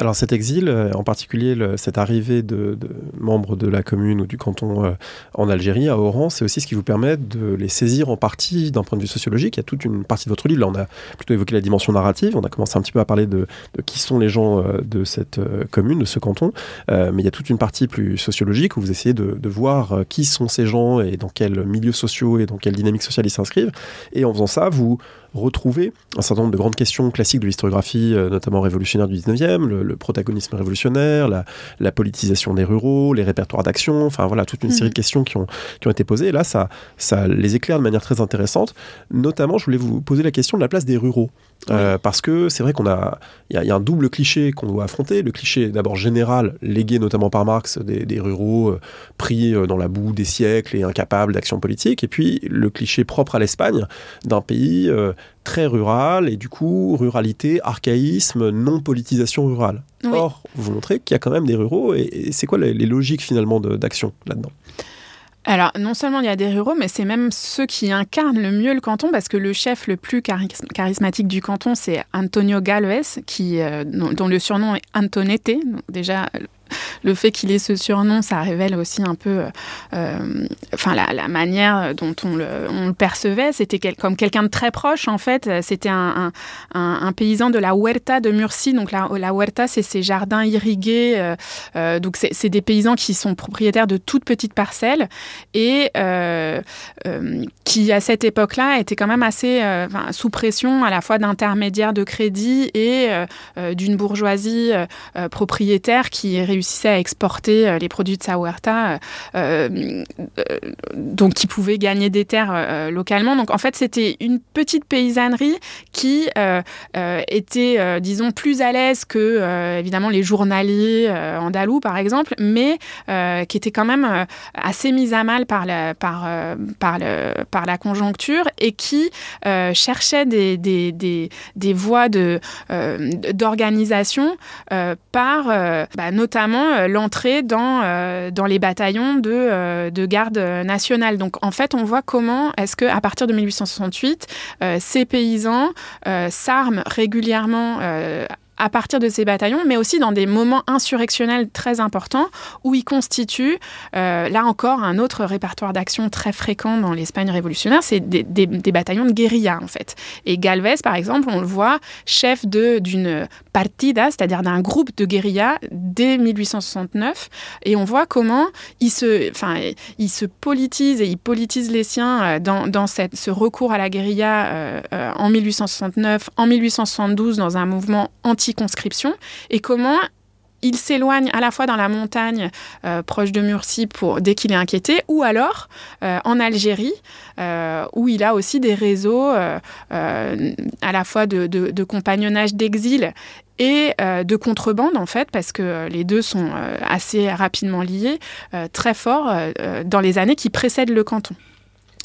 Speaker 1: Alors cet exil, euh, en particulier cette arrivée de, membres de la commune ou du canton euh, en Algérie, à Oran, c'est aussi ce qui vous permet de les saisir en partie d'un point de vue sociologique. Il y a toute une partie de votre livre, là on a plutôt évoqué la dimension narrative, on a commencé un petit peu à parler de, qui sont les gens euh, de cette commune, de ce canton, mais il y a toute une partie plus sociologique où vous essayez de, de voir qui sont ces gens et dans quels milieux sociaux et dans quelle dynamique sociale ils s'inscrivent. Et en faisant ça, vous retrouver un certain nombre de grandes questions classiques de l'historiographie, euh, notamment révolutionnaire du 19e, le, protagonisme révolutionnaire, la, politisation des ruraux, les répertoires d'action, enfin voilà, toute une série de mhm. questions qui ont, qui ont été posées. Et là, ça, ça les éclaire de manière très intéressante. Notamment, je voulais vous poser la question de la place des ruraux. Euh, parce que c'est vrai qu'on a, il y, a un double cliché qu'on doit affronter. Le cliché d'abord général, légué notamment par Marx, des, ruraux euh, pris dans la boue des siècles et incapables d'action politique. Et puis le cliché propre à l'Espagne, d'un pays très rural, et du coup, ruralité, archaïsme, non-politisation rurale. Or, vous montrez qu'il y a quand même des ruraux, et, c'est quoi les, logiques finalement d'action là-dedans?
Speaker 2: Alors, non seulement il y a des ruraux, mais c'est même ceux qui incarnent le mieux le canton, parce que le chef le plus charismatique du canton, c'est Antonio Galvez, euh, dont, le surnom est Antonete. déjà, le fait qu'il ait ce surnom, ça révèle aussi un peu, euh, enfin la, manière dont on le, percevait. C'était comme quelqu'un de très proche en fait. C'était un, paysan de la huerta de Murcie. Donc la, huerta, c'est ces jardins irrigués. Euh, euh, donc c'est des paysans qui sont propriétaires de toutes petites parcelles et qui à cette époque-là étaient quand même assez sous pression à la fois d'intermédiaires de crédit et d'une bourgeoisie propriétaire qui réussit réussissait à exporter euh, les produits de sa huerta, euh, euh, donc qui pouvaient gagner des terres localement. Donc en fait, c'était une petite paysannerie qui était, disons, plus à l'aise que évidemment les journaliers andalous, par exemple, mais qui était quand même assez mise à mal par la, par, la conjoncture et qui cherchait des, des, des, des voies d'organisation par bah, notamment euh, l'entrée dans, euh, dans les bataillons de, euh, de garde nationale. Donc en fait, on voit comment est-ce que à partir de 1868, ces paysans s'arment régulièrement à partir de ces bataillons, mais aussi dans des moments insurrectionnels très importants où ils constituent, euh, là encore, un autre répertoire d'action très fréquent dans l'Espagne révolutionnaire, c'est des, bataillons de guérilla en fait. Et Galvez, par exemple, on le voit, chef d'une partida, c'est-à-dire d'un groupe de guérilla dès 1869, et on voit comment il se, enfin, il se politise et il politise les siens euh, dans, dans cette, ce recours à la guérilla euh, en 1869, en 1872 dans un mouvement anti et comment il s'éloigne à la fois dans la montagne euh, proche de Murcie pour, dès qu'il est inquiété, ou alors euh, en Algérie, euh, où il a aussi des réseaux à la fois de, compagnonnage d'exil et de contrebande, en fait, parce que les deux sont assez rapidement liés, très forts dans les années qui précèdent le canton.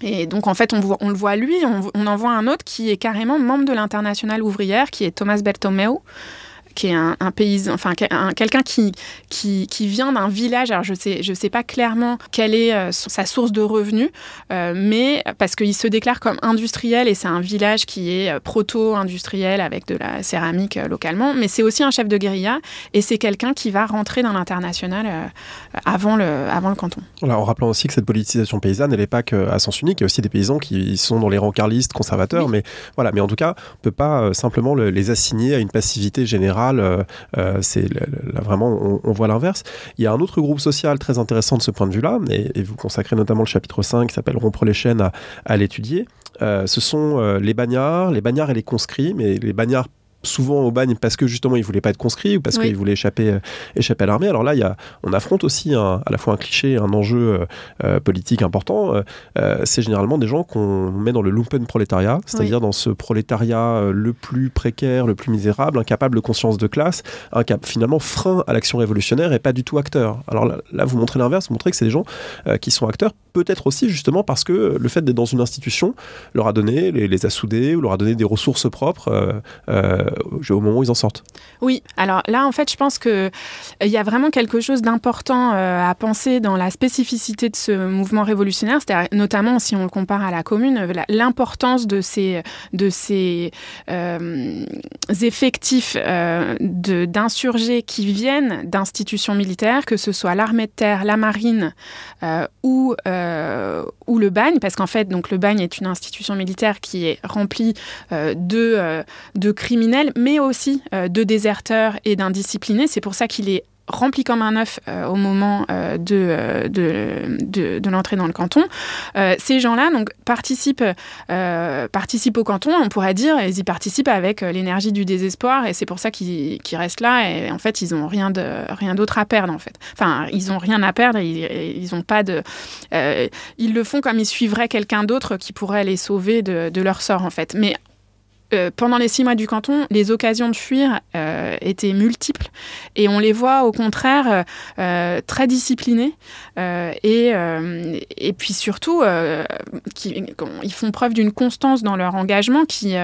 Speaker 2: Et donc, en fait, on, le voit lui, on, on, en voit un autre qui est carrément membre de l'internationale ouvrière, qui est Thomas Bertomeu, qui est un, paysan, enfin quelqu'un qui, qui, qui vient d'un village. Alors je sais je sais pas clairement quelle est sa source de revenus, mais parce qu'il se déclare comme industriel et c'est un village qui est proto-industriel avec de la céramique localement, mais c'est aussi un chef de guérilla et c'est quelqu'un qui va rentrer dans l'international avant le avant le canton.
Speaker 1: en rappelant aussi que cette politisation paysanne, elle n'est pas qu'à sens unique. Il y a aussi des paysans qui sont dans les rangs carlistes, conservateurs, mais voilà. Mais en tout cas, on peut pas euh, simplement les assigner à une passivité générale. Euh, euh, c'est vraiment, on, voit l'inverse. Il y a un autre groupe social très intéressant de ce point de vue-là, et, vous consacrez notamment le chapitre 5 qui s'appelle Rompre les chaînes à, à l'étudier. ce sont les bagnards, les bagnards et les conscrits, mais les bagnards souvent au bagne parce que justement ils voulaient pas être conscrits ou parce qu'ils voulaient échapper, euh, échapper à l'armée. Alors là, y a, on affronte aussi à la fois un cliché, un enjeu euh, euh, politique important. c'est généralement des gens qu'on met dans le lumpen prolétariat, c'est-à-dire dans ce prolétariat le plus précaire, le plus misérable, incapable de conscience de classe, incapable, finalement frein à l'action révolutionnaire et pas du tout acteur. Alors là, vous montrez l'inverse, vous montrez que c'est des gens qui sont acteurs, peut-être aussi justement parce que le fait d'être dans une institution leur a donné, les, a soudés ou leur a donné des ressources propres au moment où ils en sortent.
Speaker 2: Oui, alors là, en fait, je pense qu'il euh, y a vraiment quelque chose d'important euh, à penser dans la spécificité de ce mouvement révolutionnaire, c'est-à-dire notamment si on le compare à la commune, euh, l'importance de ces effectifs d'insurgés qui viennent d'institutions militaires, que ce soit l'armée de terre, la marine ou, ou le bagne, parce qu'en fait, donc, le bagne est une institution militaire qui est remplie de, de criminels mais aussi euh, de déserteurs et d'indisciplinés. C'est pour ça qu'il est rempli comme un œuf euh, au moment euh, de, de, de, l'entrée dans le canton. ces gens-là donc participent, participent au canton, on pourrait dire, ils y participent avec l'énergie du désespoir et c'est pour ça qu'ils restent là et en fait ils n'ont rien rien d'autre à perdre en fait. Enfin ils n'ont rien à perdre, ils, ils ont pas de, ils le font comme ils suivraient quelqu'un d'autre qui pourrait les sauver de, de leur sort en fait. Mais euh, pendant les six mois du canton, les occasions de fuir euh, étaient multiples et on les voit au contraire euh, très disciplinés et, et puis surtout ils font preuve d'une constance dans leur engagement qui,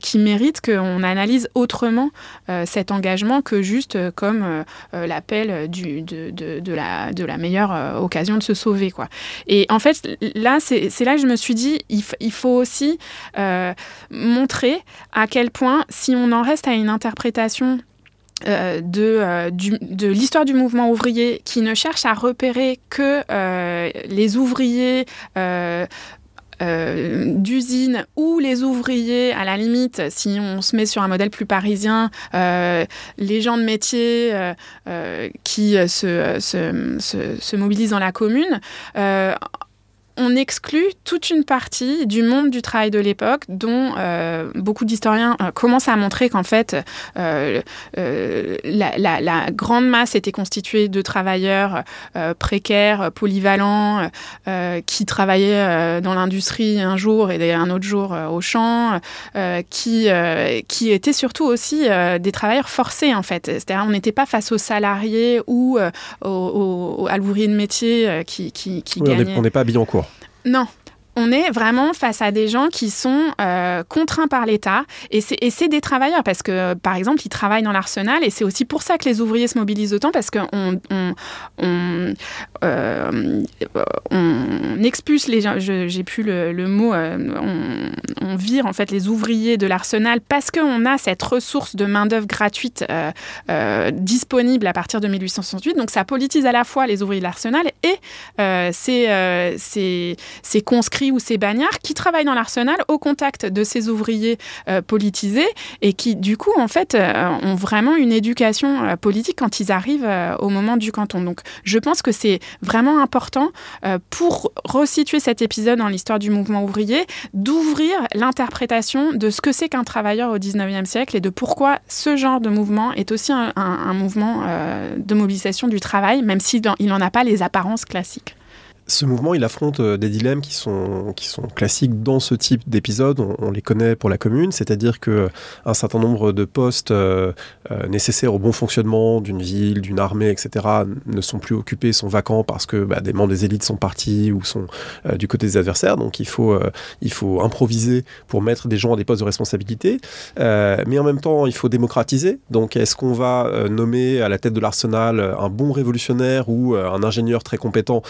Speaker 2: qui mérite qu'on analyse autrement cet engagement que juste comme l'appel de, de, de, la, de la meilleure occasion de se sauver. Quoi. Et en fait, là, c'est là que je me suis dit, il, il faut aussi montrer à quel point, si on en reste à une interprétation euh, de, euh, de l'histoire du mouvement ouvrier qui ne cherche à repérer que euh, les ouvriers d'usine ou les ouvriers, à la limite, si on se met sur un modèle plus parisien, les gens de métier qui se, se, mobilisent dans la commune on exclut toute une partie du monde du travail de l'époque dont euh, beaucoup d'historiens euh, commencent à montrer qu'en fait euh, la, grande masse était constituée de travailleurs précaires, polyvalents, qui travaillaient dans l'industrie un jour et un autre jour au champ, qui, qui étaient surtout aussi des travailleurs forcés en fait. C'est-à-dire on n'était pas face aux salariés ou aux, à l'ouvrier de métier qui, qui, qui
Speaker 1: On n'est pas habillé en cours.
Speaker 2: Non, on est vraiment face à des gens qui sont euh, contraints par l'État et c'est des travailleurs parce que, par exemple, ils travaillent dans l'arsenal et c'est aussi pour ça que les ouvriers se mobilisent autant parce qu'on on, on, euh, expulse les gens, j'ai plus le, mot, euh, on, vire en fait les ouvriers de l'arsenal parce qu'on a cette ressource de main-d'œuvre gratuite disponible à partir de 1868. Donc ça politise à la fois les ouvriers de l'arsenal et ces, ces conscrits ou ces bagnards qui travaillent dans l'arsenal au contact de ces ouvriers euh, politisés et qui, du coup, en fait, euh, ont vraiment une éducation euh, politique quand ils arrivent au moment du canton. Donc, je pense que c'est vraiment important pour resituer cet épisode dans l'histoire du mouvement ouvrier, d'ouvrir l'interprétation de ce que c'est qu'un travailleur au 19e siècle et de pourquoi ce genre de mouvement est aussi un, un mouvement de mobilisation du travail, même s'il n'en a pas les apparences classiques
Speaker 1: ce mouvement, il affronte euh, des dilemmes qui sont, classiques dans ce type d'épisode. On, les connaît pour la commune, c'est-à-dire que un certain nombre de postes euh, nécessaires au bon fonctionnement d'une ville, d'une armée, etc., ne sont plus occupés, sont vacants parce que bah, des membres des élites sont partis ou sont du côté des adversaires. Donc il faut, il faut improviser pour mettre des gens à des postes de responsabilité. mais en même temps, il faut démocratiser. Donc est-ce qu'on va nommer à la tête de l'arsenal un bon révolutionnaire ou un ingénieur très compétent?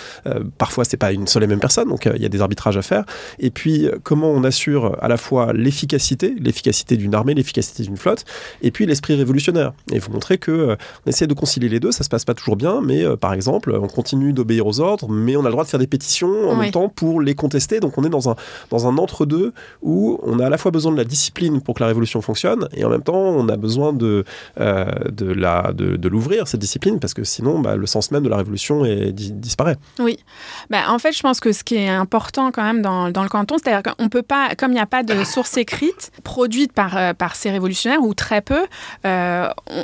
Speaker 1: Parfois, c'est pas une seule et même personne, donc il y a des arbitrages à faire. Et puis, comment on assure à la fois l'efficacité, l'efficacité d'une armée, l'efficacité d'une flotte, et puis l'esprit révolutionnaire. Et vous montrer que euh, on essaie de concilier les deux, ça se passe pas toujours bien, mais euh, par exemple, on continue d'obéir aux ordres, mais on a le droit de faire des pétitions en même temps pour les contester. Donc on est dans un, dans un entre-deux où on a à la fois besoin de la discipline pour que la révolution fonctionne, et en même temps, on a besoin de, euh, de, la, de, l'ouvrir, cette discipline, parce que sinon, bah, le sens même de la révolution est, disparaît.
Speaker 2: Oui. Bah, en fait, je pense que ce qui est important quand même dans, dans le canton, c'est-à-dire qu'on peut pas, comme il n'y a pas de source écrite produite par, par ces révolutionnaires, ou très peu, euh,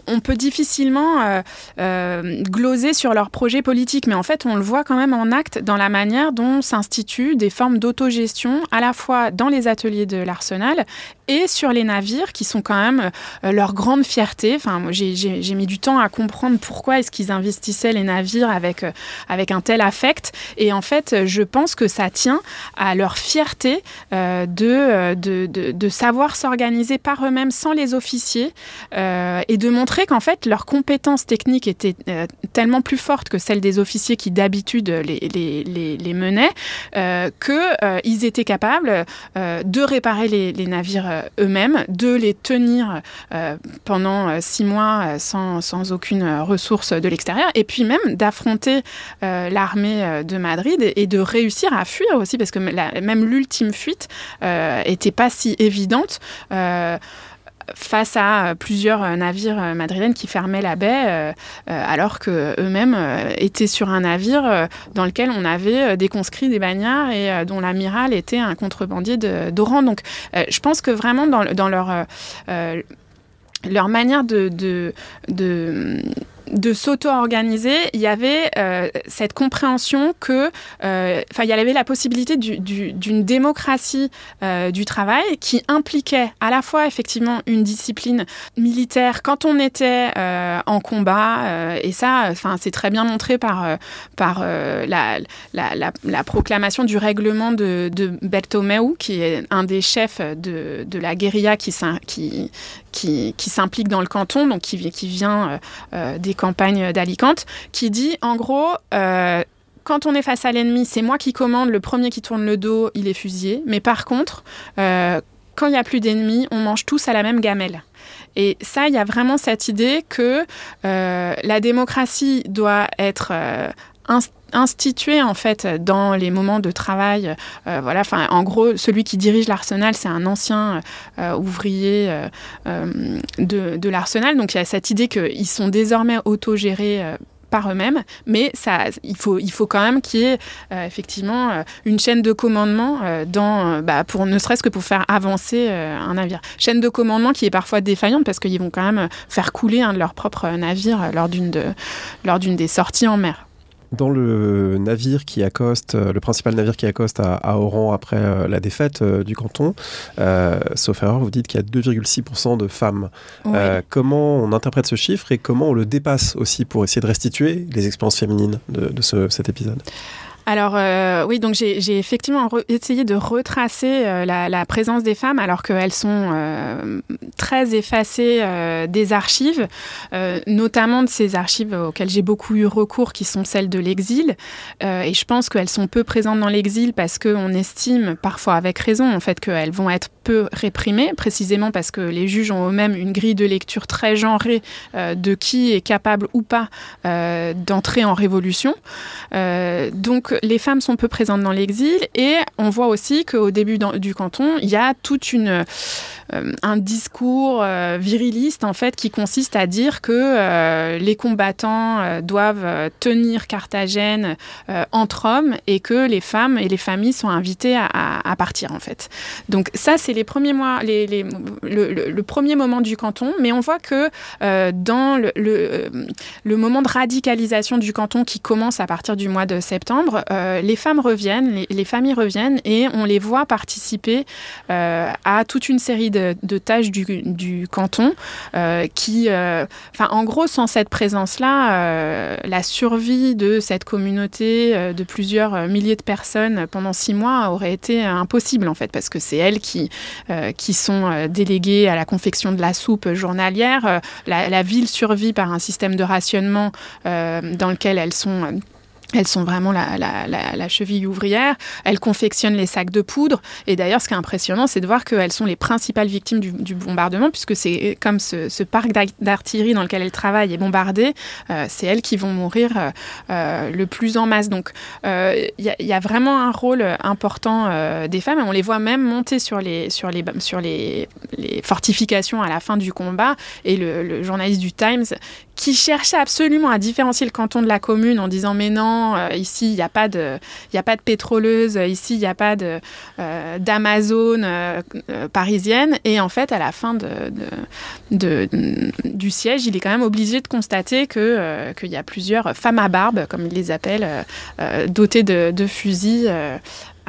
Speaker 2: on, peut difficilement euh, gloser sur leur projet politique. Mais en fait, on le voit quand même en acte dans la manière dont s'instituent des formes d'autogestion, à la fois dans les ateliers de l'Arsenal et sur les navires, qui sont quand même leur grande fierté. Enfin, j'ai mis du temps à comprendre pourquoi est-ce qu'ils investissaient les navires avec, avec un tel affect. Et en fait, je pense que ça tient à leur fierté euh, euh, de, de, de, savoir s'organiser par eux-mêmes sans les officiers euh, et de montrer qu'en fait leurs compétences techniques étaient tellement plus fortes que celles des officiers qui d'habitude les, menaient qu'ils étaient capables de réparer les, navires eux-mêmes, de les tenir pendant six mois sans, sans aucune ressource de l'extérieur et puis même d'affronter l'armée de Madrid et, de réussir à fuir aussi parce que même l'ultime fuite n'était euh, pas si évidente euh, face à plusieurs navires madrilènes qui fermaient la baie, euh, alors que eux-mêmes étaient sur un navire dans lequel on avait des conscrits, des bagnards et dont l'amiral était un contrebandier d'Oran. Donc, je pense que vraiment dans, leur manière de de s'auto-organiser, il y avait euh, cette compréhension que, euh, enfin, il y avait la possibilité d'une démocratie euh, du travail qui impliquait à la fois effectivement une discipline militaire quand on était en combat, et ça, enfin, c'est très bien montré par par la, la, la, proclamation du règlement de, de Bertomeu, qui est un des chefs de, de la guérilla qui, s'implique dans le canton, donc qui, qui vient des campagne d'Alicante, qui dit en gros euh, quand on est face à l'ennemi, c'est moi qui commande, le premier qui tourne le dos, il est fusillé. Mais par contre, euh, quand il n'y a plus d'ennemis, on mange tous à la même gamelle. Et ça, il y a vraiment cette idée que euh, la démocratie doit être instituée en fait dans les moments de travail. Euh, voilà, en gros, celui qui dirige l'arsenal, c'est un ancien euh, ouvrier euh, de, l'arsenal. Donc il y a cette idée qu'ils sont désormais autogérés par eux-mêmes, mais il faut, quand même qu'il y ait effectivement une chaîne de commandement bah, pour ne serait-ce que pour faire avancer un navire. Chaîne de commandement qui est parfois défaillante parce qu'ils vont quand même faire couler un de leurs propres navires lors d'une des sorties en mer
Speaker 1: dans le navire qui accoste, euh, le principal navire qui accoste à, Oran après euh, la défaite euh, du canton, sauf erreur, vous dites qu'il y a 2,6% de femmes. comment on interprète ce chiffre et comment on le dépasse aussi pour essayer de restituer les expériences féminines de, cet épisode?
Speaker 2: Alors euh, oui, donc j'ai effectivement essayé de retracer euh, la, présence des femmes alors qu'elles sont euh, très effacées des archives, notamment de ces archives auxquelles j'ai beaucoup eu recours, qui sont celles de l'exil. et je pense qu'elles sont peu présentes dans l'exil parce qu'on estime, parfois avec raison, en fait, qu'elles vont être peu réprimées, précisément parce que les juges ont eux-mêmes une grille de lecture très genrée de qui est capable ou pas d'entrer en révolution. donc les femmes sont peu présentes dans l'exil et on voit aussi qu'au début du canton, il y a toute une euh, un discours euh, viriliste en fait qui consiste à dire que euh, les combattants doivent tenir Carthagène entre hommes et que les femmes et les familles sont invitées à, partir en fait. Donc ça c'est les premiers mois, le, premier moment du canton, mais on voit que dans le, moment de radicalisation du canton qui commence à partir du mois de septembre, les femmes reviennent, les, familles reviennent et on les voit participer à toute une série de, tâches du, canton qui, enfin, en gros, sans cette présence-là, la survie de cette communauté de plusieurs milliers de personnes pendant six mois aurait été impossible en fait, parce que c'est elles qui, sont déléguées à la confection de la soupe journalière. La ville survit par un système de rationnement dans lequel elles sont elles sont vraiment la, la, la, cheville ouvrière. Elles confectionnent les sacs de poudre. Et d'ailleurs, ce qui est impressionnant, c'est de voir qu'elles sont les principales victimes du, du bombardement, puisque c'est comme ce, ce parc d'artillerie dans lequel elles travaillent est bombardé, euh, c'est elles qui vont mourir euh, euh le plus en masse. Donc, il euh, y, y, a vraiment un rôle important euh, des femmes. On les voit même monter sur les, sur les, sur les, les fortifications à la fin du combat. Et le, le journaliste du Times qui cherchait absolument à différencier le canton de la commune en disant mais non, euh, ici il n'y a pas de, il a pas de pétroleuse, ici il n'y a pas de euh, d'Amazon euh, parisienne. Et en fait, à la fin de, du siège, il est quand même obligé de constater que qu'il y a plusieurs femmes à barbe, comme il les appelle, dotées de fusils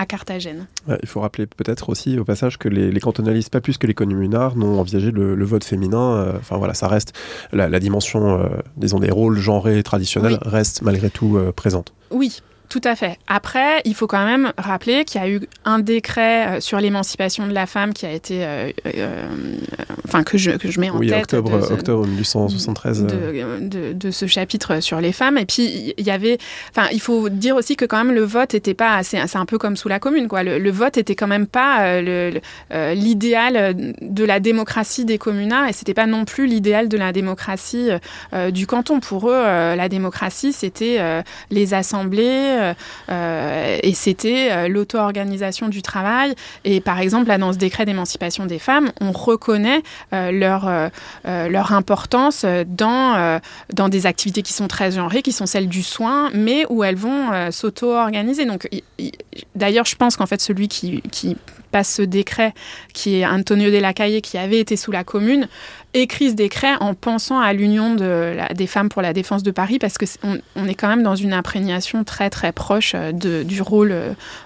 Speaker 2: à Carthagène.
Speaker 1: il faut rappeler peut-être aussi au passage que les, cantonalistes, pas plus que les communards, n'ont envisagé le, vote féminin. Euh, enfin voilà, ça reste la, dimension, euh, disons, des rôles genrés traditionnels reste malgré tout euh, présente.
Speaker 2: Oui, tout à fait. Après, il faut quand même rappeler qu'il y a eu un décret euh, sur l'émancipation de la femme qui a été, euh, euh, enfin que je, que je mets en
Speaker 1: oui,
Speaker 2: tête.
Speaker 1: octobre, de, octobre 1873.
Speaker 2: De, de, ce chapitre sur les femmes. Et puis il y avait, enfin, il faut dire aussi que quand même le vote était pas, c'est un peu comme sous la Commune, quoi. Le, vote était quand même pas l'idéal de la démocratie des communards et c'était pas non plus l'idéal de la démocratie du canton. Pour eux, la démocratie, c'était les assemblées et c'était euh, l'auto-organisation du travail. Et par exemple, là, dans ce décret d'émancipation des femmes, on reconnaît leur, importance dans, dans des activités qui sont très genrées, qui sont celles du soin, mais où elles vont s'auto-organiser. D'ailleurs, je pense qu'en fait, celui qui, qui passe ce décret, qui est Antonio de la Calle, qui avait été sous la commune, écrit ce décret en pensant à l'Union de des femmes pour la défense de Paris, parce qu'on on est quand même dans une imprégnation très très proche euh, de, du rôle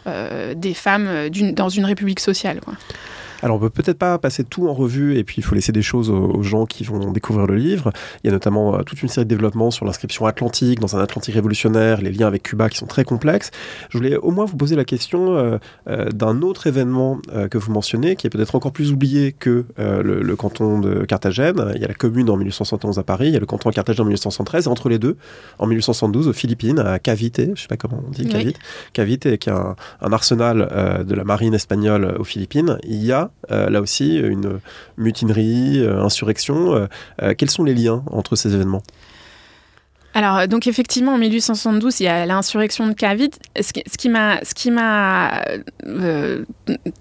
Speaker 2: euh, des femmes dans une république sociale. Quoi.
Speaker 1: Alors on peut peut-être pas passer tout en revue et puis il faut laisser des choses aux, gens qui vont découvrir le livre. Il y a notamment euh, toute une série de développements sur l'inscription atlantique, dans un Atlantique révolutionnaire, les liens avec Cuba qui sont très complexes. Je voulais au moins vous poser la question euh, euh, d'un autre événement que vous mentionnez, qui est peut-être encore plus oublié que le, canton de Carthagène. Il y a la commune en 1871 à Paris, il y a le canton de Carthagène en 1873, et entre les deux, en 1872 aux Philippines, à Cavite, je sais pas comment on dit, Cavite, Cavite qui est un, un arsenal de la marine espagnole aux Philippines, il y a euh, là aussi une mutinerie, euh, insurrection. Euh, quels sont les liens entre ces événements?
Speaker 2: Alors, donc effectivement, en 1872, il y a l'insurrection de Cavite. Ce qui, m'a, euh,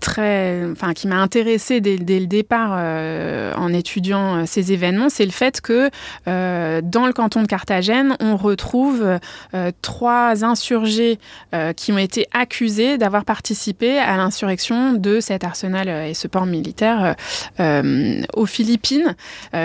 Speaker 2: très, enfin, qui m'a intéressé dès, le départ euh, en étudiant euh, ces événements, c'est le fait que dans le canton de Carthagène, on retrouve trois insurgés qui ont été accusés d'avoir participé à l'insurrection de cet arsenal et ce port militaire aux Philippines,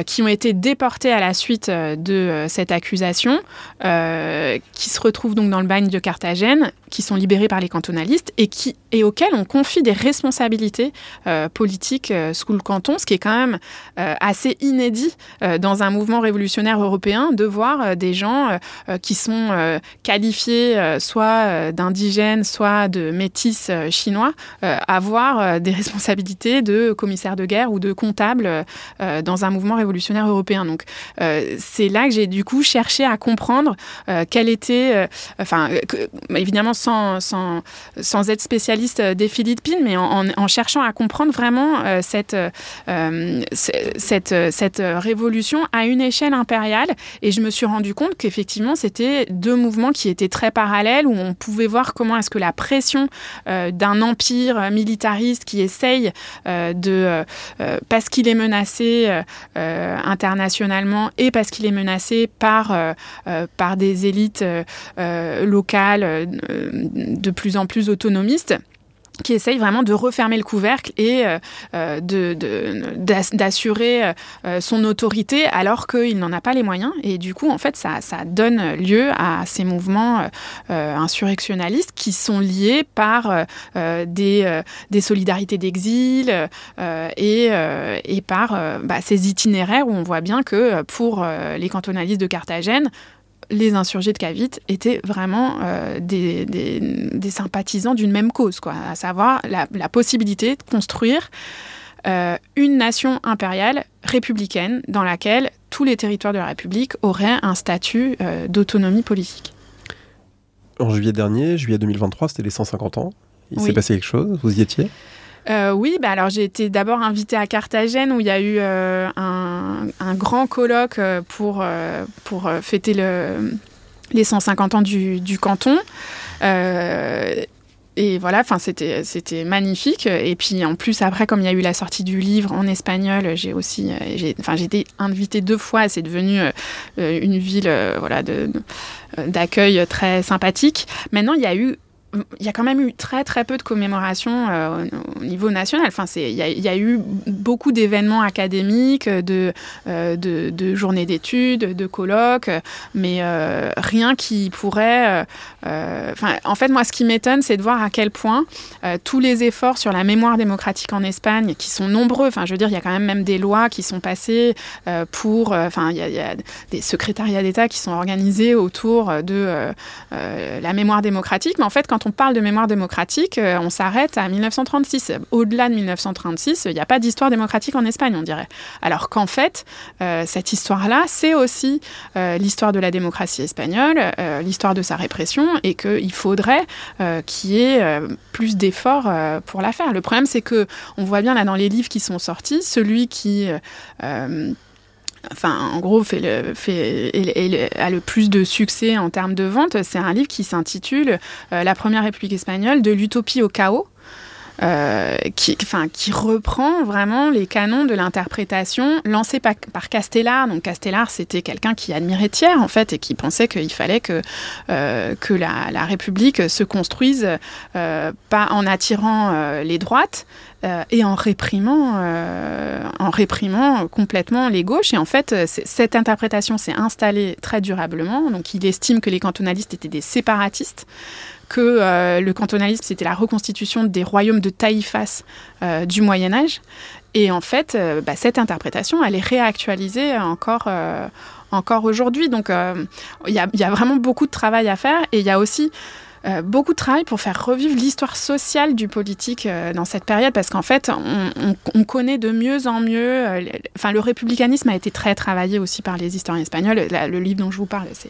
Speaker 2: qui ont été déportés à la suite de cette accusation. Euh, qui se retrouvent donc dans le bagne de Carthagène, qui sont libérés par les cantonalistes et, qui, et auxquels on confie des responsabilités euh, politiques euh, sous le canton, ce qui est quand même assez inédit dans un mouvement révolutionnaire européen de voir des gens qui sont qualifiés soit d'indigènes, soit de métis chinois avoir des responsabilités de commissaire de guerre ou de comptable dans un mouvement révolutionnaire européen. Donc c'est là que j'ai du coup cherché à comprendre euh, quelle était, euh, enfin, évidemment sans, sans, sans, être spécialiste des Philippines, mais en, cherchant à comprendre vraiment euh, cette, cette, cette révolution à une échelle impériale. Et je me suis rendu compte qu'effectivement, c'était deux mouvements qui étaient très parallèles, où on pouvait voir comment est-ce que la pression d'un empire militariste qui essaye de, parce qu'il est menacé internationalement et parce qu'il est menacé par euh, par des élites euh, euh, locales de plus en plus autonomistes qui essaye vraiment de refermer le couvercle et euh, euh d'assurer euh, son autorité alors qu'il n'en a pas les moyens. Et du coup, en fait, ça, ça donne lieu à ces mouvements insurrectionnalistes qui sont liés par des, solidarités d'exil et, et, par bah, ces itinéraires où on voit bien que pour les cantonalistes de Carthagène, les insurgés de Cavite étaient vraiment euh, des, sympathisants d'une même cause, quoi, à savoir la, possibilité de construire euh, une nation impériale républicaine dans laquelle tous les territoires de la République auraient un statut euh, d'autonomie politique.
Speaker 1: En juillet dernier, juillet 2023, c'était les 150 ans. Il s'est passé quelque chose? Vous y étiez?
Speaker 2: Euh, oui, bah alors j'ai été d'abord invitée à Carthagène où il y a eu euh, un, grand colloque euh, pour, fêter le, les 150 ans du, canton. et voilà, c'était magnifique. Et puis en plus après, comme il y a eu la sortie du livre en espagnol, j'ai aussi, été invitée deux fois. C'est devenu une ville, d'accueil très sympathique. Maintenant, il y a eu il y a quand même eu très très peu de commémorations euh, au niveau national. Enfin, il y, a eu beaucoup d'événements académiques, de, euh, de, journées d'études, de colloques, mais euh, rien qui pourrait. Enfin, en fait, moi, ce qui m'étonne, c'est de voir à quel point tous les efforts sur la mémoire démocratique en Espagne, qui sont nombreux. Enfin, je veux dire, il y a quand même même des lois qui sont passées pour. Enfin, il y, y, a des secrétariats d'État qui sont organisés autour de la mémoire démocratique, mais en fait, quand quand on parle de mémoire démocratique, euh, on s'arrête à 1936. Au-delà de 1936, il n'y a pas d'histoire démocratique en Espagne, on dirait. Alors qu'en fait, euh, cette histoire-là, c'est aussi euh, l'histoire de la démocratie espagnole, l'histoire de sa répression, et qu'il faudrait qu'il y ait plus d'efforts pour la faire. Le problème, c'est que on voit bien là dans les livres qui sont sortis, celui qui enfin en gros fait a le plus de succès en termes de vente, c'est un livre qui s'intitule euh, La Première République espagnole de l'utopie au chaos. Euh, qui, reprend vraiment les canons de l'interprétation lancés par, Castellar. Donc Castellar, c'était quelqu'un qui admirait Thiers, en fait, et qui pensait qu'il fallait que, euh, la, République se construise pas en attirant les droites, euh, et en réprimant, euh, en réprimant complètement les gauches. Et en fait, cette interprétation s'est installée très durablement. Donc, il estime que les cantonalistes étaient des séparatistes que euh, le cantonalisme, c'était la reconstitution des royaumes de taïfas du Moyen Âge. Et en fait, bah, cette interprétation, elle est réactualisée encore, encore aujourd'hui. Donc, il y, y, a vraiment beaucoup de travail à faire. Et il y a aussi euh, beaucoup de travail pour faire revivre l'histoire sociale du politique euh, dans cette période, parce qu'en fait, on, connaît de mieux en mieux. Euh, enfin, le républicanisme a été très travaillé aussi par les historiens espagnols. le livre dont je vous parle, c'est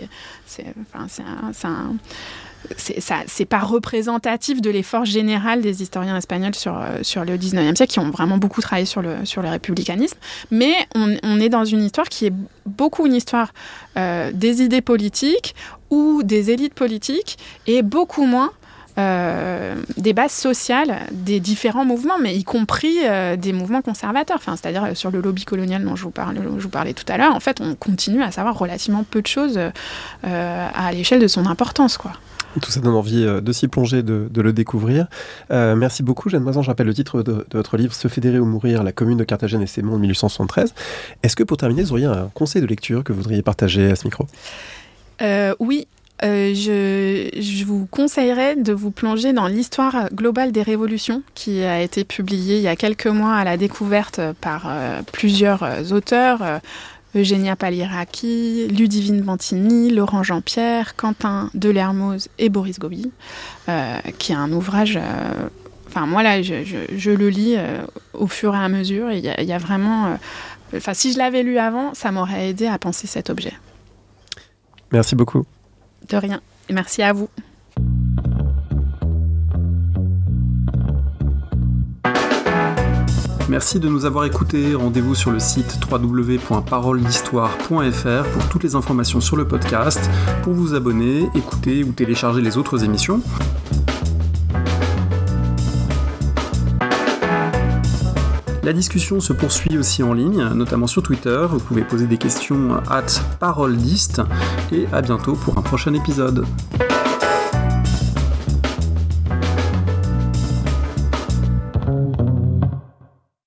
Speaker 2: c'est pas représentatif de l'effort général des historiens espagnols sur, sur le 19e siècle, qui ont vraiment beaucoup travaillé sur le, sur le républicanisme. Mais on est dans une histoire qui est beaucoup une histoire des idées politiques, ou des élites politiques et beaucoup moins euh, des bases sociales des différents mouvements, mais y compris euh, des mouvements conservateurs. Enfin, c'est-à-dire euh, sur le lobby colonial dont je vous, parlais, tout à l'heure, en fait, on continue à savoir relativement peu de choses à l'échelle de son importance, quoi.
Speaker 1: Tout ça donne envie de s'y plonger, de, le découvrir. merci beaucoup, Jeanne Moisan. Je rappelle le titre de, votre livre Se fédérer ou mourir, la commune de Carthagène et ses mondes 1873. Est-ce que pour terminer, vous auriez un conseil de lecture que vous voudriez partager à ce micro?
Speaker 2: Oui, euh, je, vous conseillerais de vous plonger dans l'histoire globale des révolutions qui a été publiée il y a quelques mois à la découverte par euh, plusieurs euh, auteurs. Eugénia Paliraki, Ludivine Bantini, Laurent Jean-Pierre, Quentin Delermoz et Boris Gobi, qui est un ouvrage enfin moi là je, le lis au fur et à mesure il y, y, a vraiment enfin si je l'avais lu avant ça m'aurait aidé à penser cet objet
Speaker 1: merci beaucoup
Speaker 2: de rien. Et merci à vous.
Speaker 1: Merci de nous avoir écoutés. Rendez-vous sur le site www.paroledhistoire.fr pour toutes les informations sur le podcast, pour vous abonner, écouter ou télécharger les autres émissions. La discussion se poursuit aussi en ligne, notamment sur Twitter. Vous pouvez poser des questions at paroledist et à bientôt pour un prochain épisode.